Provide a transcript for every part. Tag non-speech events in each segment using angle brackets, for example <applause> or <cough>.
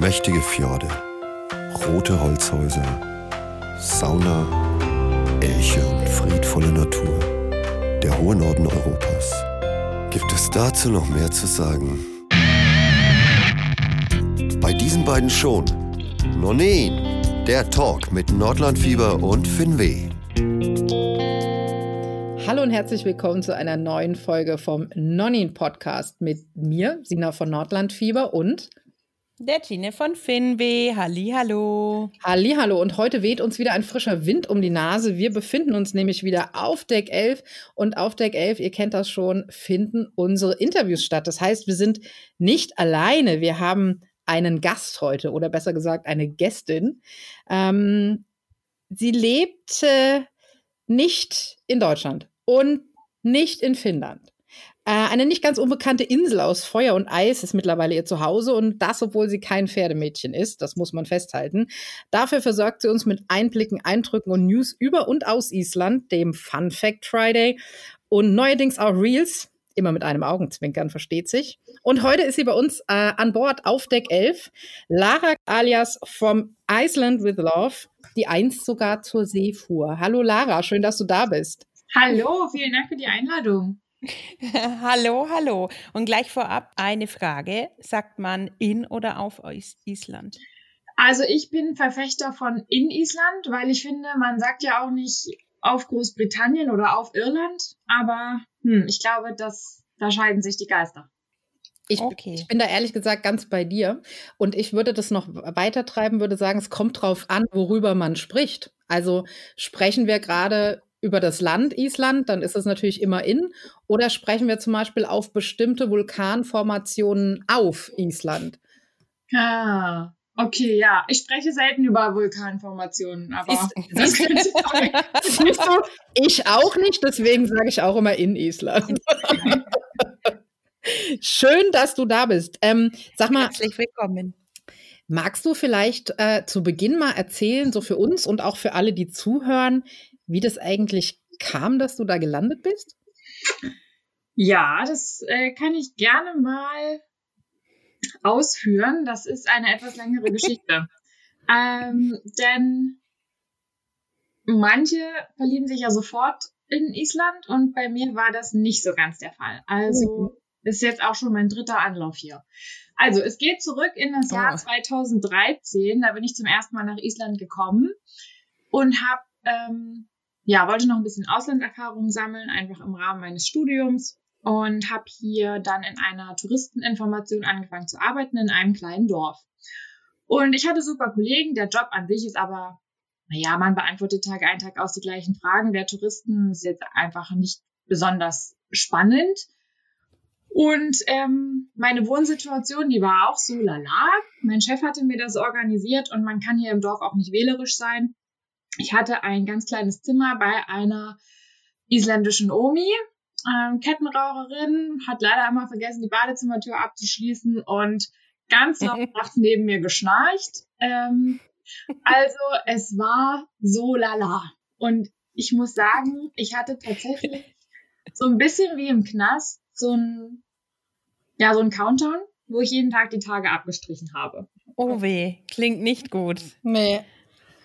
Mächtige Fjorde, rote Holzhäuser, Sauna, Elche und friedvolle Natur. Der hohe Norden Europas. Gibt es dazu noch mehr zu sagen? Bei diesen beiden schon. Nonin, der Talk mit Nordlandfieber und Finweh. Hallo und herzlich willkommen zu einer neuen Folge vom Nonin Podcast mit mir, Sina von Nordlandfieber und der Tine von Finweh. Hallihallo. Hallihallo. Und heute weht uns wieder ein frischer Wind um die Nase. Wir befinden uns nämlich wieder auf Deck 11. Und auf Deck 11, ihr kennt das schon, finden unsere Interviews statt. Das heißt, wir sind nicht alleine. Wir haben einen Gast heute oder besser gesagt eine Gästin. Ähm, sie lebt äh, nicht in Deutschland und nicht in Finnland. Äh, eine nicht ganz unbekannte Insel aus Feuer und Eis ist mittlerweile ihr Zuhause und das, obwohl sie kein Pferdemädchen ist, das muss man festhalten. Dafür versorgt sie uns mit Einblicken, Eindrücken und News über und aus Island, dem Fun Fact Friday und neuerdings auch Reels, immer mit einem Augenzwinkern, versteht sich. Und heute ist sie bei uns äh, an Bord auf Deck 11, Lara alias From Iceland with Love, die einst sogar zur See fuhr. Hallo Lara, schön, dass du da bist. Hallo, vielen Dank für die Einladung. <laughs> hallo, hallo. Und gleich vorab eine Frage. Sagt man in oder auf Island? Also ich bin Verfechter von in Island, weil ich finde, man sagt ja auch nicht auf Großbritannien oder auf Irland, aber hm, ich glaube, dass da scheiden sich die Geister. Ich, okay. ich, bin da ehrlich gesagt ganz bei dir. Und ich würde das noch weiter treiben, würde sagen, es kommt drauf an, worüber man spricht. Also sprechen wir gerade über das Land Island, dann ist es natürlich immer in. Oder sprechen wir zum Beispiel auf bestimmte Vulkanformationen auf Island? Ah, okay, ja. Ich spreche selten über Vulkanformationen, aber siehst, <laughs> <laughs> siehst du, ich auch nicht, deswegen sage ich auch immer in Island. <laughs> Schön, dass du da bist. Ähm, sag mal. Herzlich willkommen. Magst du vielleicht äh, zu Beginn mal erzählen, so für uns und auch für alle, die zuhören, wie das eigentlich kam, dass du da gelandet bist? Ja, das äh, kann ich gerne mal ausführen. Das ist eine etwas längere Geschichte. <laughs> ähm, denn manche verlieben sich ja sofort in Island und bei mir war das nicht so ganz der Fall. Also mhm. ist jetzt auch schon mein dritter Anlauf hier. Also es geht zurück in das Jahr oh. 2013. Da bin ich zum ersten Mal nach Island gekommen und habe ähm, ja, wollte noch ein bisschen Auslandserfahrung sammeln, einfach im Rahmen meines Studiums und habe hier dann in einer Touristeninformation angefangen zu arbeiten in einem kleinen Dorf. Und ich hatte super Kollegen, der Job an sich ist aber, naja, man beantwortet Tag ein, Tag aus die gleichen Fragen. Der Touristen ist jetzt einfach nicht besonders spannend. Und ähm, meine Wohnsituation, die war auch so lala. Mein Chef hatte mir das organisiert und man kann hier im Dorf auch nicht wählerisch sein. Ich hatte ein ganz kleines Zimmer bei einer isländischen Omi, ähm, Kettenraucherin, hat leider immer vergessen, die Badezimmertür abzuschließen und ganz laut <laughs> nachts neben mir geschnarcht. Ähm, also es war so lala. Und ich muss sagen, ich hatte tatsächlich so ein bisschen wie im Knast so ein, ja, so ein Countdown, wo ich jeden Tag die Tage abgestrichen habe. Oh weh, klingt nicht gut. Nee.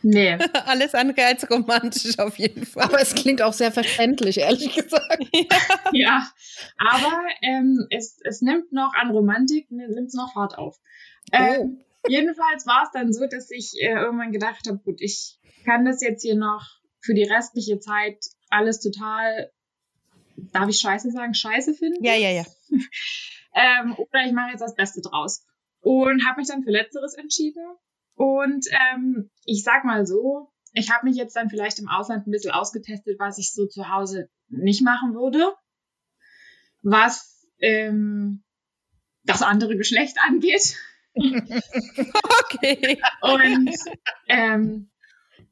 Nee. <laughs> Alles andere als romantisch auf jeden Fall. Aber es klingt auch sehr verständlich, ehrlich gesagt. <laughs> ja. ja, aber ähm, es, es nimmt noch an Romantik, nimmt es noch hart auf. Ähm, oh. Jedenfalls war es dann so, dass ich äh, irgendwann gedacht habe, gut, ich kann das jetzt hier noch für die restliche Zeit alles total, darf ich Scheiße sagen, Scheiße finden? Ja, ja, ja. <laughs> ähm, oder ich mache jetzt das Beste draus. Und habe mich dann für Letzteres entschieden und ähm, ich sag mal so, ich habe mich jetzt dann vielleicht im Ausland ein bisschen ausgetestet, was ich so zu Hause nicht machen würde. Was ähm, das andere Geschlecht angeht. okay. Und ähm,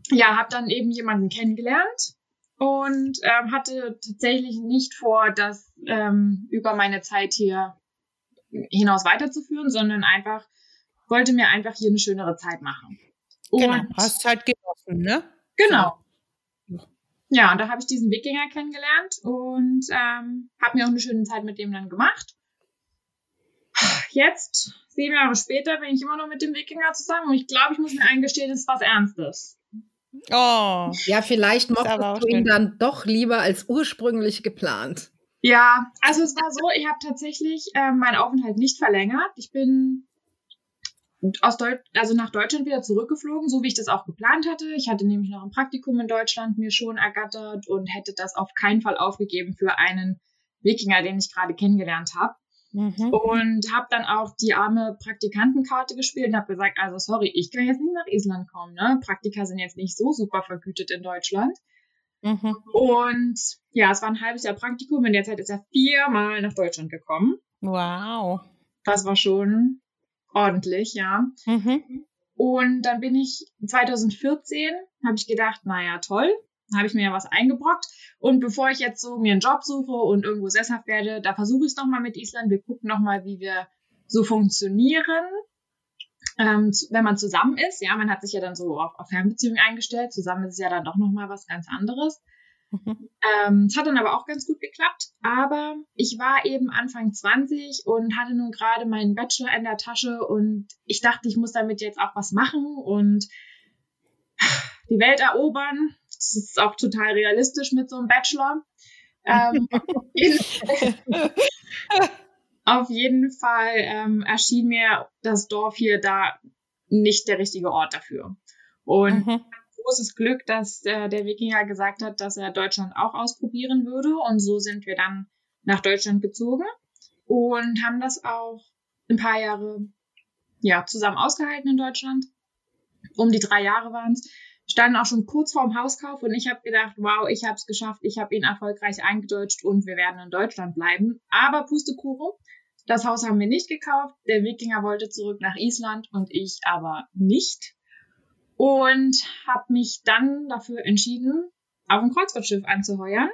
ja, habe dann eben jemanden kennengelernt und ähm, hatte tatsächlich nicht vor, das ähm, über meine Zeit hier hinaus weiterzuführen, sondern einfach wollte mir einfach hier eine schönere Zeit machen. Genau, und genau, hast halt genossen, ne? Genau. Ja, und da habe ich diesen Wikinger kennengelernt und ähm, habe mir auch eine schöne Zeit mit dem dann gemacht. Jetzt sieben Jahre später bin ich immer noch mit dem Wikinger zusammen und ich glaube, ich muss mir eingestehen, es ist was Ernstes. Oh. Ja, vielleicht mochtest du ihn dann doch lieber als ursprünglich geplant. Ja, also es war so, ich habe tatsächlich äh, meinen Aufenthalt nicht verlängert. Ich bin aus Deut also nach Deutschland wieder zurückgeflogen, so wie ich das auch geplant hatte. Ich hatte nämlich noch ein Praktikum in Deutschland mir schon ergattert und hätte das auf keinen Fall aufgegeben für einen Wikinger, den ich gerade kennengelernt habe. Mhm. Und habe dann auch die arme Praktikantenkarte gespielt und habe gesagt, also sorry, ich kann jetzt nicht nach Island kommen. Ne? Praktika sind jetzt nicht so super vergütet in Deutschland. Mhm. Und ja, es war ein halbes Jahr Praktikum. In der Zeit ist er viermal nach Deutschland gekommen. Wow. Das war schon ordentlich, ja. Mhm. Und dann bin ich 2014, habe ich gedacht, naja, toll, habe ich mir ja was eingebrockt. Und bevor ich jetzt so mir einen Job suche und irgendwo sesshaft werde, da versuche ich es nochmal mit Island. Wir gucken nochmal, wie wir so funktionieren, ähm, wenn man zusammen ist. Ja, man hat sich ja dann so auf, auf Fernbeziehungen eingestellt. Zusammen ist es ja dann doch nochmal was ganz anderes. Mhm. Ähm, es hat dann aber auch ganz gut geklappt. Aber ich war eben Anfang 20 und hatte nun gerade meinen Bachelor in der Tasche und ich dachte, ich muss damit jetzt auch was machen und die Welt erobern. Das ist auch total realistisch mit so einem Bachelor. Ähm, <laughs> auf jeden Fall ähm, erschien mir das Dorf hier da nicht der richtige Ort dafür. Und mhm. Großes Glück, dass äh, der Wikinger gesagt hat, dass er Deutschland auch ausprobieren würde. Und so sind wir dann nach Deutschland gezogen und haben das auch ein paar Jahre ja, zusammen ausgehalten in Deutschland. Um die drei Jahre waren es standen auch schon kurz vorm Hauskauf und ich habe gedacht, wow, ich habe es geschafft, ich habe ihn erfolgreich eingedeutscht und wir werden in Deutschland bleiben. Aber Pustekuchen, das Haus haben wir nicht gekauft. Der Wikinger wollte zurück nach Island und ich aber nicht. Und habe mich dann dafür entschieden, auf ein Kreuzfahrtschiff anzuheuern.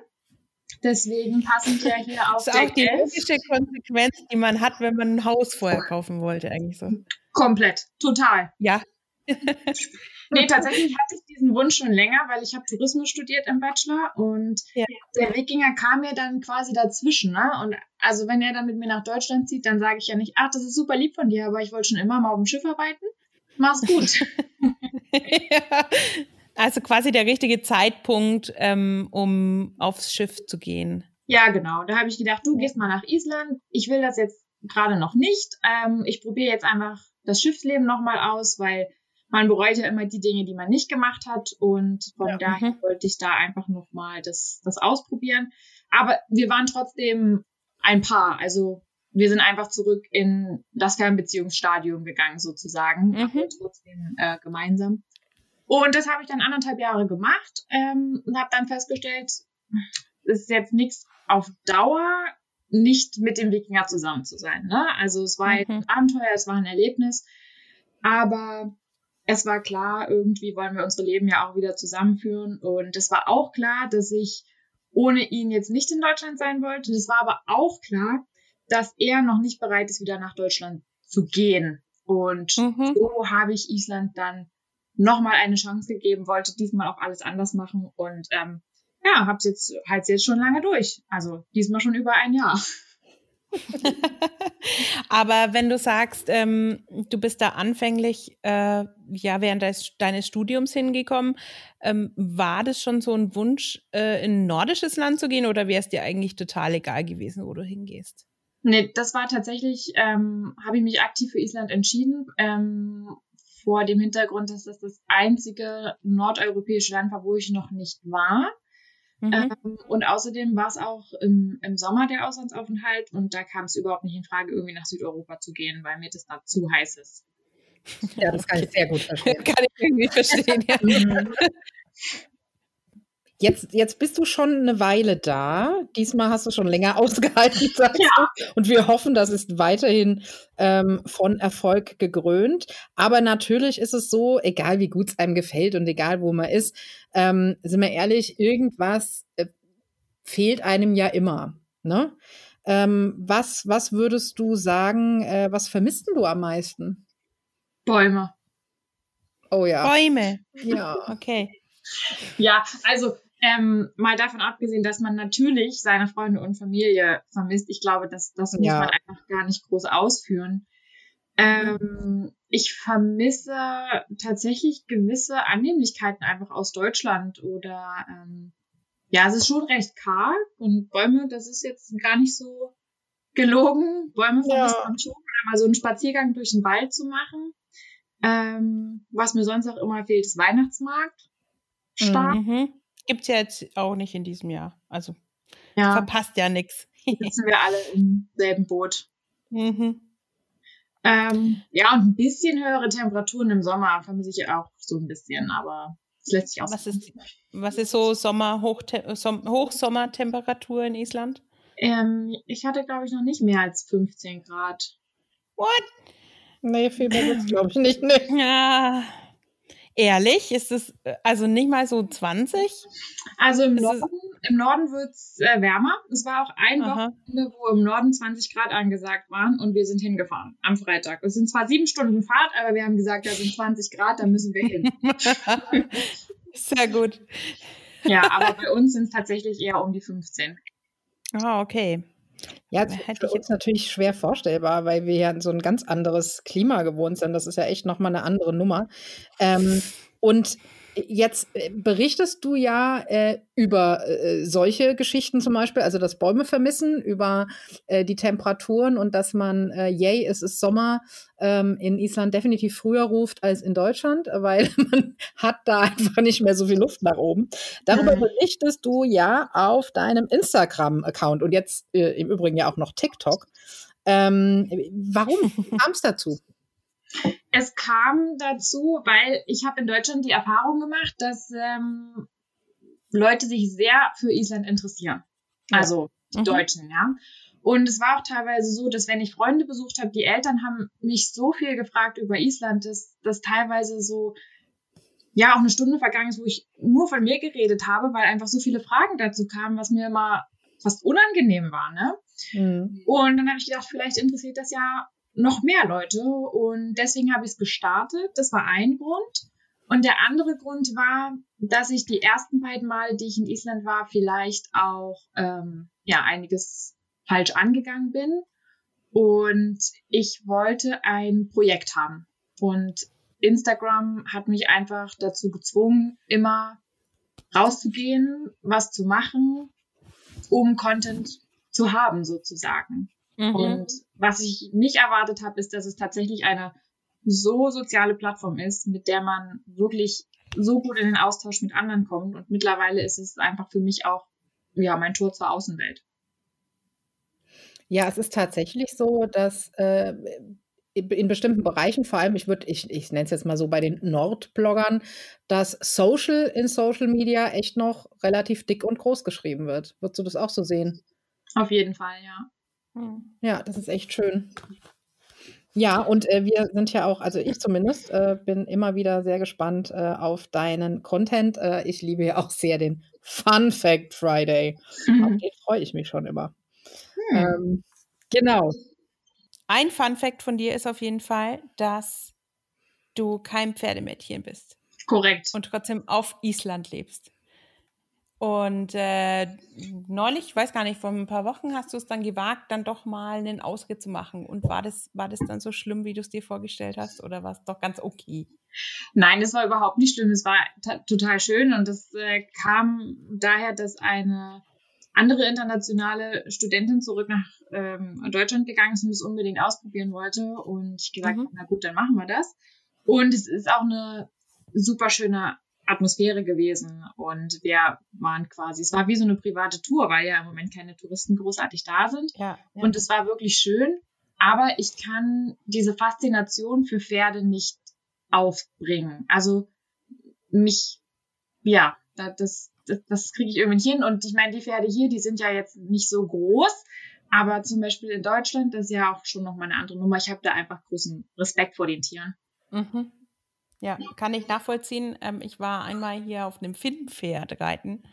Deswegen passen wir <laughs> hier auf Das ist auch die logische Konsequenz, die man hat, wenn man ein Haus vorher kaufen wollte, eigentlich so. Komplett, total. Ja. <laughs> Nee, tatsächlich hatte ich diesen Wunsch schon länger, weil ich habe Tourismus studiert im Bachelor und ja. der Wikinger kam mir dann quasi dazwischen. Ne? Und also wenn er dann mit mir nach Deutschland zieht, dann sage ich ja nicht, ach, das ist super lieb von dir, aber ich wollte schon immer mal auf dem Schiff arbeiten. Mach's gut. <laughs> <laughs> ja. Also quasi der richtige Zeitpunkt, ähm, um aufs Schiff zu gehen. Ja, genau. Da habe ich gedacht, du gehst mal nach Island. Ich will das jetzt gerade noch nicht. Ähm, ich probiere jetzt einfach das Schiffsleben nochmal aus, weil man bereut ja immer die Dinge, die man nicht gemacht hat. Und von ja, daher mhm. wollte ich da einfach nochmal das, das ausprobieren. Aber wir waren trotzdem ein Paar. Also wir sind einfach zurück in das Fernbeziehungsstadium gegangen, sozusagen. Mhm. Trotzdem äh, gemeinsam. Und das habe ich dann anderthalb Jahre gemacht ähm, und habe dann festgestellt, es ist jetzt nichts auf Dauer, nicht mit dem Wikinger zusammen zu sein. Ne? Also es war mhm. ein Abenteuer, es war ein Erlebnis, aber es war klar, irgendwie wollen wir unsere Leben ja auch wieder zusammenführen. Und es war auch klar, dass ich ohne ihn jetzt nicht in Deutschland sein wollte. Es war aber auch klar, dass er noch nicht bereit ist, wieder nach Deutschland zu gehen. Und mhm. so habe ich Island dann nochmal eine Chance gegeben, wollte diesmal auch alles anders machen und ähm, ja, hab's jetzt halt jetzt schon lange durch. Also diesmal schon über ein Jahr. <laughs> Aber wenn du sagst, ähm, du bist da anfänglich äh, ja während des, deines Studiums hingekommen, ähm, war das schon so ein Wunsch, äh, in ein nordisches Land zu gehen oder wäre es dir eigentlich total egal gewesen, wo du hingehst? Nee, das war tatsächlich, ähm, habe ich mich aktiv für Island entschieden. Ähm, vor dem Hintergrund, dass das das einzige nordeuropäische Land war, wo ich noch nicht war. Mhm. Ähm, und außerdem war es auch im, im Sommer der Auslandsaufenthalt und da kam es überhaupt nicht in Frage, irgendwie nach Südeuropa zu gehen, weil mir das da zu heiß ist. Ja, das kann ich sehr gut verstehen. <laughs> kann ich irgendwie verstehen, ja. Jetzt, jetzt bist du schon eine Weile da. Diesmal hast du schon länger <laughs> ausgehalten, sagst ja. du. Und wir hoffen, das ist weiterhin ähm, von Erfolg gekrönt. Aber natürlich ist es so, egal wie gut es einem gefällt und egal wo man ist, ähm, sind wir ehrlich, irgendwas äh, fehlt einem ja immer. Ne? Ähm, was, was würdest du sagen, äh, was vermisst du am meisten? Bäume. Oh ja. Bäume. Ja. <laughs> Okay. Ja, also ähm, mal davon abgesehen, dass man natürlich seine Freunde und Familie vermisst. Ich glaube, das, das muss ja. man einfach gar nicht groß ausführen. Ähm, ich vermisse tatsächlich gewisse Annehmlichkeiten einfach aus Deutschland oder ähm, ja, es ist schon recht karg und Bäume, das ist jetzt gar nicht so gelogen. Bäume vermisst Ja. man schon, oder mal so einen Spaziergang durch den Wald zu machen. Ähm, was mir sonst auch immer fehlt, ist Weihnachtsmarkt. Stark. Mhm. Gibt es ja jetzt auch nicht in diesem Jahr. Also Ja, verpasst ja nichts. sitzen wir alle im selben Boot. Mhm. Ähm, ja, und ein bisschen höhere Temperaturen im Sommer vermisse ich auch so ein bisschen, aber es lässt sich auch Was ist, was ist so Sommer, Hochte Som Hochsommertemperatur in Island? Ähm, ich hatte, glaube ich, noch nicht mehr als 15 Grad. What? Nee, viel mehr glaube ich, nicht. Nee. Ja. Ehrlich? Ist es äh, also nicht mal so 20? Also im Es ist- Norden, im Norden wird's äh, wärmer. Es war auch ein Aha. Wochenende, wo im Norden 20 Grad angesagt waren und wir sind hingefahren am Freitag. Es sind zwar sieben Stunden Fahrt, aber wir haben gesagt, da sind 20 Grad, da müssen wir hin. <laughs> Sehr gut. ja, aber bei uns sind es tatsächlich eher um die 15. Ah, okay. Ja, es Hätte ist für uns natürlich schwer vorstellbar, weil wir ja so ein ganz anderes Klima gewohnt sind. Das ist ja echt nochmal eine andere Nummer. Ähm, und jetzt äh, berichtest du ja äh, über äh, solche Geschichten zum Beispiel, also das Bäume vermissen, über äh, die Temperaturen und dass man, äh, yay, es ist Sommer, ähm, in Island definitiv früher ruft als in Deutschland, weil <laughs> man hat da einfach nicht mehr so viel Luft nach oben. Darüber Mhm. berichtest du ja auf deinem Instagram-Account und jetzt äh, im Übrigen ja auch noch TikTok. Ähm, warum kam es dazu? Es kam dazu, weil ich habe in Deutschland die Erfahrung gemacht, dass ähm, Leute sich sehr für Island interessieren. Also die Mhm. Deutschen, ja. Und es war auch teilweise so, dass wenn ich Freunde besucht habe, die Eltern haben mich so viel gefragt über Island, dass das teilweise so ja auch eine Stunde vergangen ist, wo ich nur von mir geredet habe, weil einfach so viele Fragen dazu kamen, was mir immer fast unangenehm war, ne? Hm. Und dann habe ich gedacht, vielleicht interessiert das ja noch mehr Leute. Und deswegen habe ich es gestartet. Das war ein Grund. Und der andere Grund war, dass ich die ersten beiden Male, die ich in Island war, vielleicht auch ähm, ja einiges falsch angegangen bin. Und ich wollte ein Projekt haben. Und Instagram hat mich einfach dazu gezwungen, immer rauszugehen, was zu machen, um Content zu haben, sozusagen. Mhm. Und was ich nicht erwartet habe, ist, dass es tatsächlich eine so soziale Plattform ist, mit der man wirklich so gut in den Austausch mit anderen kommt. Und mittlerweile ist es einfach für mich auch ja mein Tor zur Außenwelt. Ja, es ist tatsächlich so, dass äh, in bestimmten Bereichen, vor allem, ich würde, ich, ich nenne es jetzt mal so bei den Nordbloggern, dass Social in Social Media echt noch relativ dick und groß geschrieben wird. Würdest du das auch so sehen? Auf jeden Fall, ja. Mhm. Ja, das ist echt schön. Ja, und äh, wir sind ja auch, also ich zumindest, äh, bin immer wieder sehr gespannt äh, auf deinen Content. Äh, ich liebe ja auch sehr den Fun Fact Friday. Auf den freue ich mich schon immer. Hm. Ähm, genau. Ein Fun Fact von dir ist auf jeden Fall, dass du kein Pferdemädchen bist Korrekt. und trotzdem auf Island lebst. Und äh, neulich, ich weiß gar nicht, vor ein paar Wochen hast du es dann gewagt, dann doch mal einen Ausritt zu machen. Und war das, war das dann so schlimm, wie du es dir vorgestellt hast, oder war es doch ganz okay? Nein, das war überhaupt nicht schlimm. Es war ta- total schön und das äh, kam daher, dass eine andere internationale Studentin zurück nach ähm, Deutschland gegangen ist und es unbedingt ausprobieren wollte. Und ich gesagt Mhm. habe, na gut, dann machen wir das. Und es ist auch eine super schöne Atmosphäre gewesen. Und wir waren quasi, es war wie so eine private Tour, weil ja im Moment keine Touristen großartig da sind. Ja. ja. Und es war wirklich schön. Aber ich kann diese Faszination für Pferde nicht aufbringen. Also mich, ja, da- das, das, das kriege ich irgendwie nicht hin. Und ich meine, die Pferde hier, die sind ja jetzt nicht so groß. Aber zum Beispiel in Deutschland, das ist ja auch schon nochmal eine andere Nummer. Ich habe da einfach großen Respekt vor den Tieren. Mhm. Ja, kann ich nachvollziehen. Ähm, ich war einmal hier auf einem Finnpferd reiten.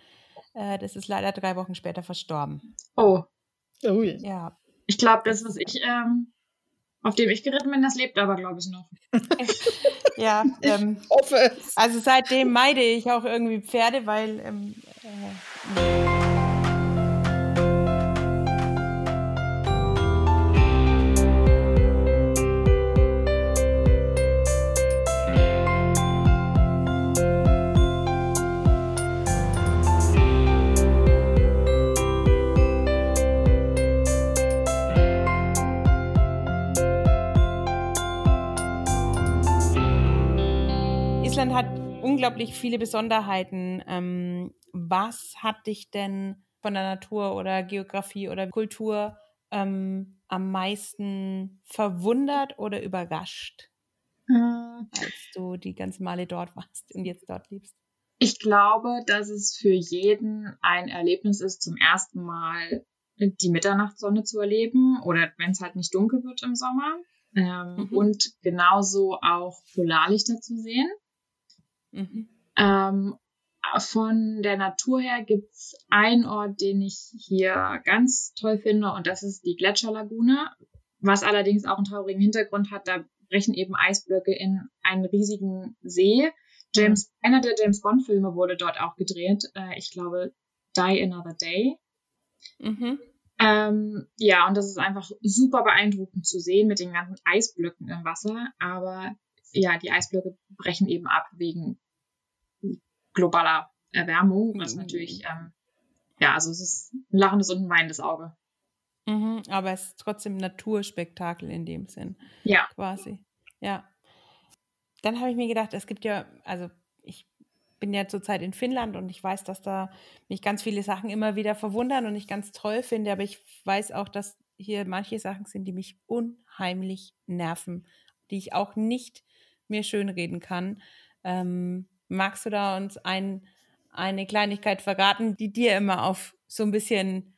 Äh, das ist leider drei Wochen später verstorben. Oh, Ui. Ja. ich glaube, das, was ich, ähm, auf dem ich geritten bin, das lebt aber, glaube ich, noch. <laughs> Ja, ähm, Hoffe es. also seitdem meide ich auch irgendwie Pferde, weil ähm, äh, unglaublich viele Besonderheiten. Ähm, was hat dich denn von der Natur oder Geografie oder Kultur ähm, am meisten verwundert oder überrascht, hm. als du die ganzen Male dort warst und jetzt dort lebst? Ich glaube, dass es für jeden ein Erlebnis ist, zum ersten Mal die Mitternachtssonne zu erleben oder wenn es halt nicht dunkel wird im Sommer. Ähm, mhm. Und genauso auch Polarlichter zu sehen. Mhm. Ähm, von der Natur her gibt's einen Ort, den ich hier ganz toll finde, und das ist die Gletscherlagune, was allerdings auch einen traurigen Hintergrund hat. Da brechen eben Eisblöcke in einen riesigen See. James, mhm. einer der James Bond-Filme wurde dort auch gedreht. Äh, ich glaube, Die Another Day. Mhm. Ähm, ja, und das ist einfach super beeindruckend zu sehen mit den ganzen Eisblöcken im Wasser. Aber ja, die Eisblöcke brechen eben ab wegen globaler Erwärmung, was mhm. natürlich, ähm, ja, also es ist ein lachendes und ein weinendes Auge. Mhm, aber es ist trotzdem Naturspektakel in dem Sinn. Ja. Quasi. Ja. Dann habe ich mir gedacht, es gibt ja, also ich bin ja zurzeit in Finnland und ich weiß, dass da mich ganz viele Sachen immer wieder verwundern und ich ganz toll finde, aber ich weiß auch, dass hier manche Sachen sind, die mich unheimlich nerven, die ich auch nicht mir schönreden kann. Ähm, magst du da uns ein, eine Kleinigkeit verraten, die dir immer auf so ein bisschen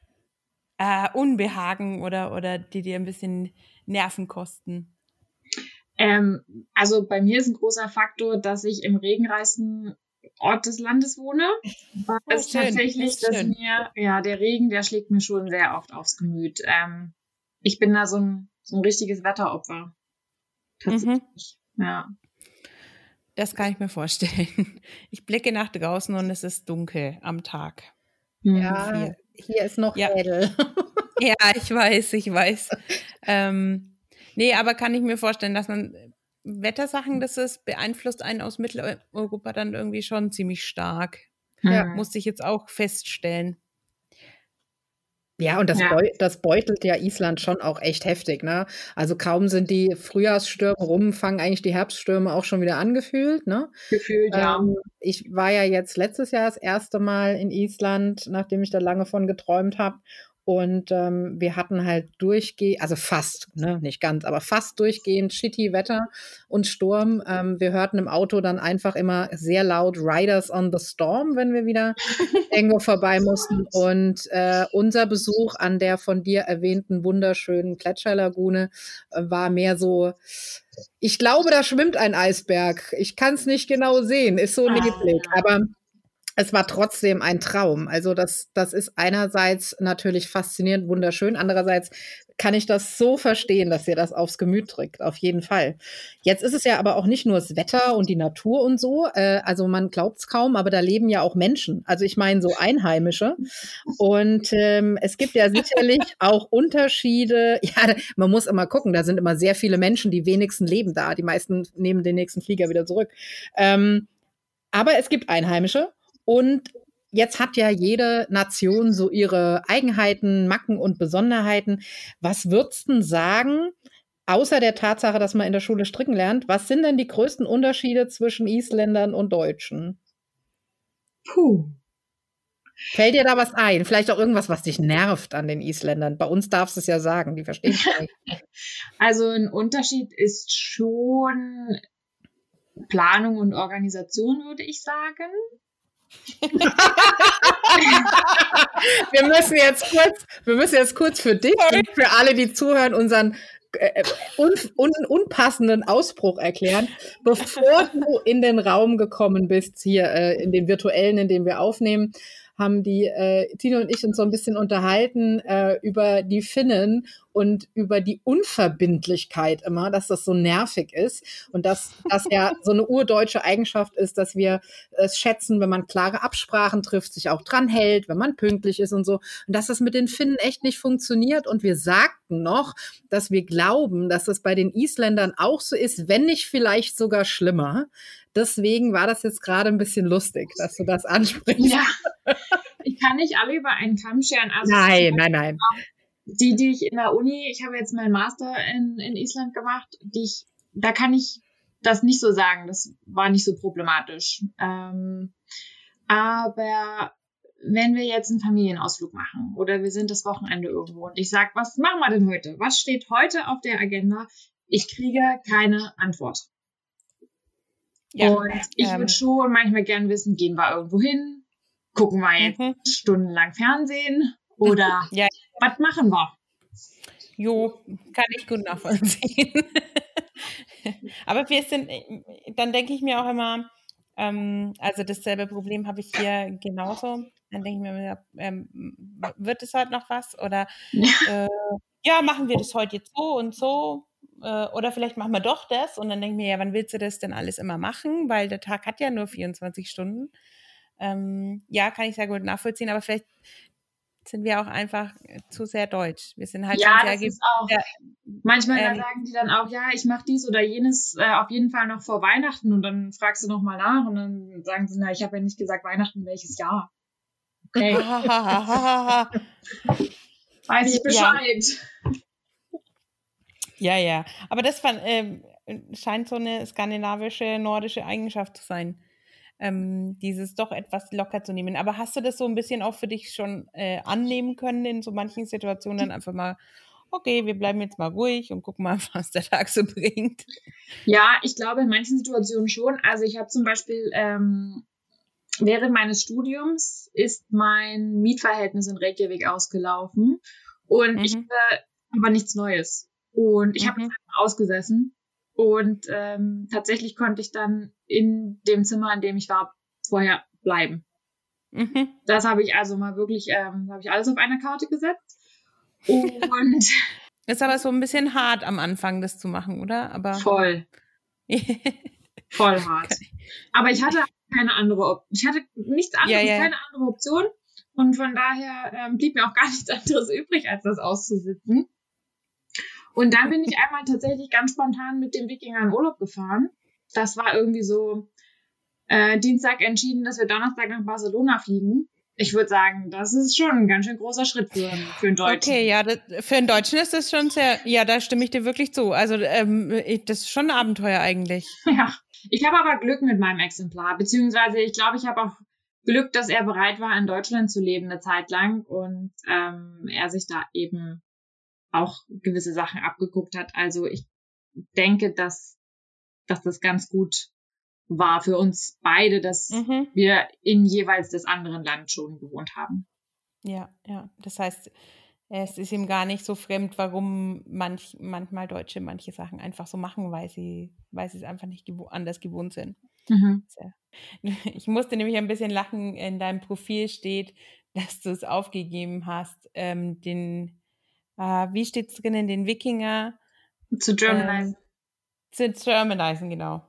äh, Unbehagen oder, oder die dir ein bisschen Nerven kosten? Ähm, also bei mir ist ein großer Faktor, dass ich im regenreichsten Ort des Landes wohne. Das oh, ist tatsächlich, dass schön. mir, ja, der Regen, der schlägt mir schon sehr oft aufs Gemüt. Ähm, ich bin da so ein, so ein richtiges Wetteropfer. Tatsächlich. Mhm. Ja. Das kann ich mir vorstellen. <laughs> Ich blicke nach draußen und es ist dunkel am Tag. Ja, hier, hier ist noch ja. edel. <laughs> Ja, ich weiß, ich weiß. ähm, nee, aber kann ich mir vorstellen, dass man Wettersachen, das ist, beeinflusst einen aus Mitteleuropa dann irgendwie schon ziemlich stark. Ja. Musste ich jetzt auch feststellen. Ja, und das, ja. Beu das beutelt ja Island schon auch echt heftig, ne? Also kaum sind die Frühjahrsstürme rum, fangen eigentlich die Herbststürme auch schon wieder angefühlt, ne? Gefühlt, ja. Ähm, ich war ja jetzt letztes Jahr das erste Mal in Island, nachdem ich da lange von geträumt habe. Und ähm, wir hatten halt durchgehend, also fast, ne, nicht ganz, aber fast durchgehend shitty Wetter und Sturm. Ähm, wir hörten im Auto dann einfach immer sehr laut Riders on the Storm, wenn wir wieder <laughs> irgendwo vorbei mussten. Und äh, unser Besuch an der von dir erwähnten wunderschönen Gletscherlagune äh, war mehr so, ich glaube, da schwimmt ein Eisberg. Ich kann es nicht genau sehen, ist so neblig. Ah. Aber es war trotzdem ein Traum. Also das, das ist einerseits natürlich faszinierend, wunderschön. Andererseits kann ich das so verstehen, dass ihr das aufs Gemüt drückt. Auf jeden Fall. Jetzt ist es ja aber auch nicht nur das Wetter und die Natur und so. Äh, also man glaubt es kaum, aber da leben ja auch Menschen. Also ich meine so Einheimische. Und ähm, es gibt ja sicherlich <laughs> auch Unterschiede. Ja, man muss immer gucken. Da sind immer sehr viele Menschen. Die wenigsten leben da. Die meisten nehmen den nächsten Flieger wieder zurück. Ähm, aber es gibt Einheimische und jetzt hat ja jede Nation so ihre Eigenheiten, Macken und Besonderheiten. Was würdest du sagen, außer der Tatsache, dass man in der Schule stricken lernt, was sind denn die größten Unterschiede zwischen Isländern und Deutschen? Puh. Fällt dir da was ein? Vielleicht auch irgendwas, was dich nervt an den Isländern. Bei uns darfst du es ja sagen, die verstehen es nicht. <laughs> Also ein Unterschied ist schon Planung und Organisation, würde ich sagen. Wir müssen jetzt kurz, wir müssen jetzt kurz für dich und für alle, die zuhören, unseren äh, un, un, unpassenden Ausbruch erklären. Bevor du in den Raum gekommen bist, hier äh, in den virtuellen, in dem wir aufnehmen, haben die äh, Tino und ich uns so ein bisschen unterhalten äh, über die Finnen und über die Unverbindlichkeit immer, dass das so nervig ist und dass das ja <laughs> so eine urdeutsche Eigenschaft ist, dass wir es schätzen, wenn man klare Absprachen trifft, sich auch dran hält, wenn man pünktlich ist und so. Und dass das mit den Finnen echt nicht funktioniert. Und wir sagten noch, dass wir glauben, dass das bei den Isländern auch so ist, wenn nicht vielleicht sogar schlimmer. Deswegen war das jetzt gerade ein bisschen lustig, dass du das ansprichst. Ja, ich kann nicht alle über einen Kamm scheren. Also nein, nein, nein die, die ich in der Uni, ich habe jetzt meinen Master in, in Island gemacht, die ich, da kann ich das nicht so sagen. Das war nicht so problematisch. Ähm, aber wenn wir jetzt einen Familienausflug machen oder wir sind das Wochenende irgendwo und ich sage, was machen wir denn heute? Was steht heute auf der Agenda? Ich kriege keine Antwort. Ja, und ich ähm, würde schon manchmal gern wissen, gehen wir irgendwo hin? Gucken wir jetzt mhm. stundenlang Fernsehen? Oder <laughs> ja. was machen wir? Jo, kann ich gut nachvollziehen. <laughs> Aber wir sind, dann denke ich mir auch immer, ähm, also dasselbe Problem habe ich hier genauso. Dann denke ich mir, ähm, wird es heute noch was? Oder ja. Äh, ja, machen wir das heute jetzt so und so? Äh, oder vielleicht machen wir doch das. Und dann denke ich mir, ja, wann willst du das denn alles immer machen? Weil der Tag hat ja nur 24 Stunden. Ähm, ja, kann ich sehr gut nachvollziehen, aber vielleicht sind wir auch einfach zu sehr deutsch. Wir sind halt ja, das ist auch. Sehr, Manchmal ähm, sagen die dann auch, ja, ich mache dies oder jenes äh, auf jeden Fall noch vor Weihnachten und dann fragst du noch mal nach und dann sagen sie, na, ich habe ja nicht gesagt Weihnachten, welches Jahr. Okay. <laughs> Weiß ich Bescheid. Ja, ja. Aber das fand, äh, scheint so eine skandinavische, nordische Eigenschaft zu sein ähm, dieses doch etwas locker zu nehmen. Aber hast du das so ein bisschen auch für dich schon äh, annehmen können in so manchen Situationen dann einfach mal, okay, wir bleiben jetzt mal ruhig und gucken mal, <laughs> was der Tag so bringt? Ja, ich glaube in manchen Situationen schon. Also ich habe zum Beispiel ähm, während meines Studiums ist mein Mietverhältnis in Reykjavik ausgelaufen und mhm. ich hatte aber nichts Neues. Und ich mhm. habe ausgesessen und ähm, tatsächlich konnte ich dann in dem Zimmer, in dem ich war, vorher bleiben. Mhm. Das habe ich also mal wirklich, ähm, habe ich alles auf eine Karte gesetzt. Und <laughs> ist aber so ein bisschen hart am Anfang, das zu machen, oder? Aber <laughs> voll. voll hart. Aber ich hatte keine andere Option. Ich hatte nichts anderes, ja, ja. keine andere Option. Und von daher ähm, blieb mir auch gar nichts anderes übrig, als das auszusitzen. Und dann bin ich einmal tatsächlich ganz spontan mit dem Wikinger in Urlaub gefahren. Das war irgendwie so äh, Dienstag entschieden, dass wir Donnerstag nach Barcelona fliegen. Ich würde sagen, das ist schon ein ganz schön großer Schritt für, für einen Deutschen. Okay, ja, das, für einen Deutschen ist das schon sehr, ja, da stimme ich dir wirklich zu. Also ähm, das ist schon ein Abenteuer eigentlich. <laughs> Ja, ich habe aber Glück mit meinem Exemplar, beziehungsweise ich glaube, ich habe auch Glück, dass er bereit war, in Deutschland zu leben eine Zeit lang und ähm, er sich da eben auch gewisse Sachen abgeguckt hat. Also ich denke, dass, dass das ganz gut war für uns beide, dass mhm. wir in jeweils des anderen Land schon gewohnt haben. Ja, ja. Das heißt, es ist ihm gar nicht so fremd, warum manch, manchmal Deutsche manche Sachen einfach so machen, weil sie, weil sie es einfach nicht gewo anders gewohnt sind. Mhm. <laughs> Ich musste nämlich ein bisschen lachen, in deinem Profil steht, dass du es aufgegeben hast, ähm, den äh, wie steht es drinnen, den Wikinger? Zu Germanizen. Äh, zu Germanizen, genau.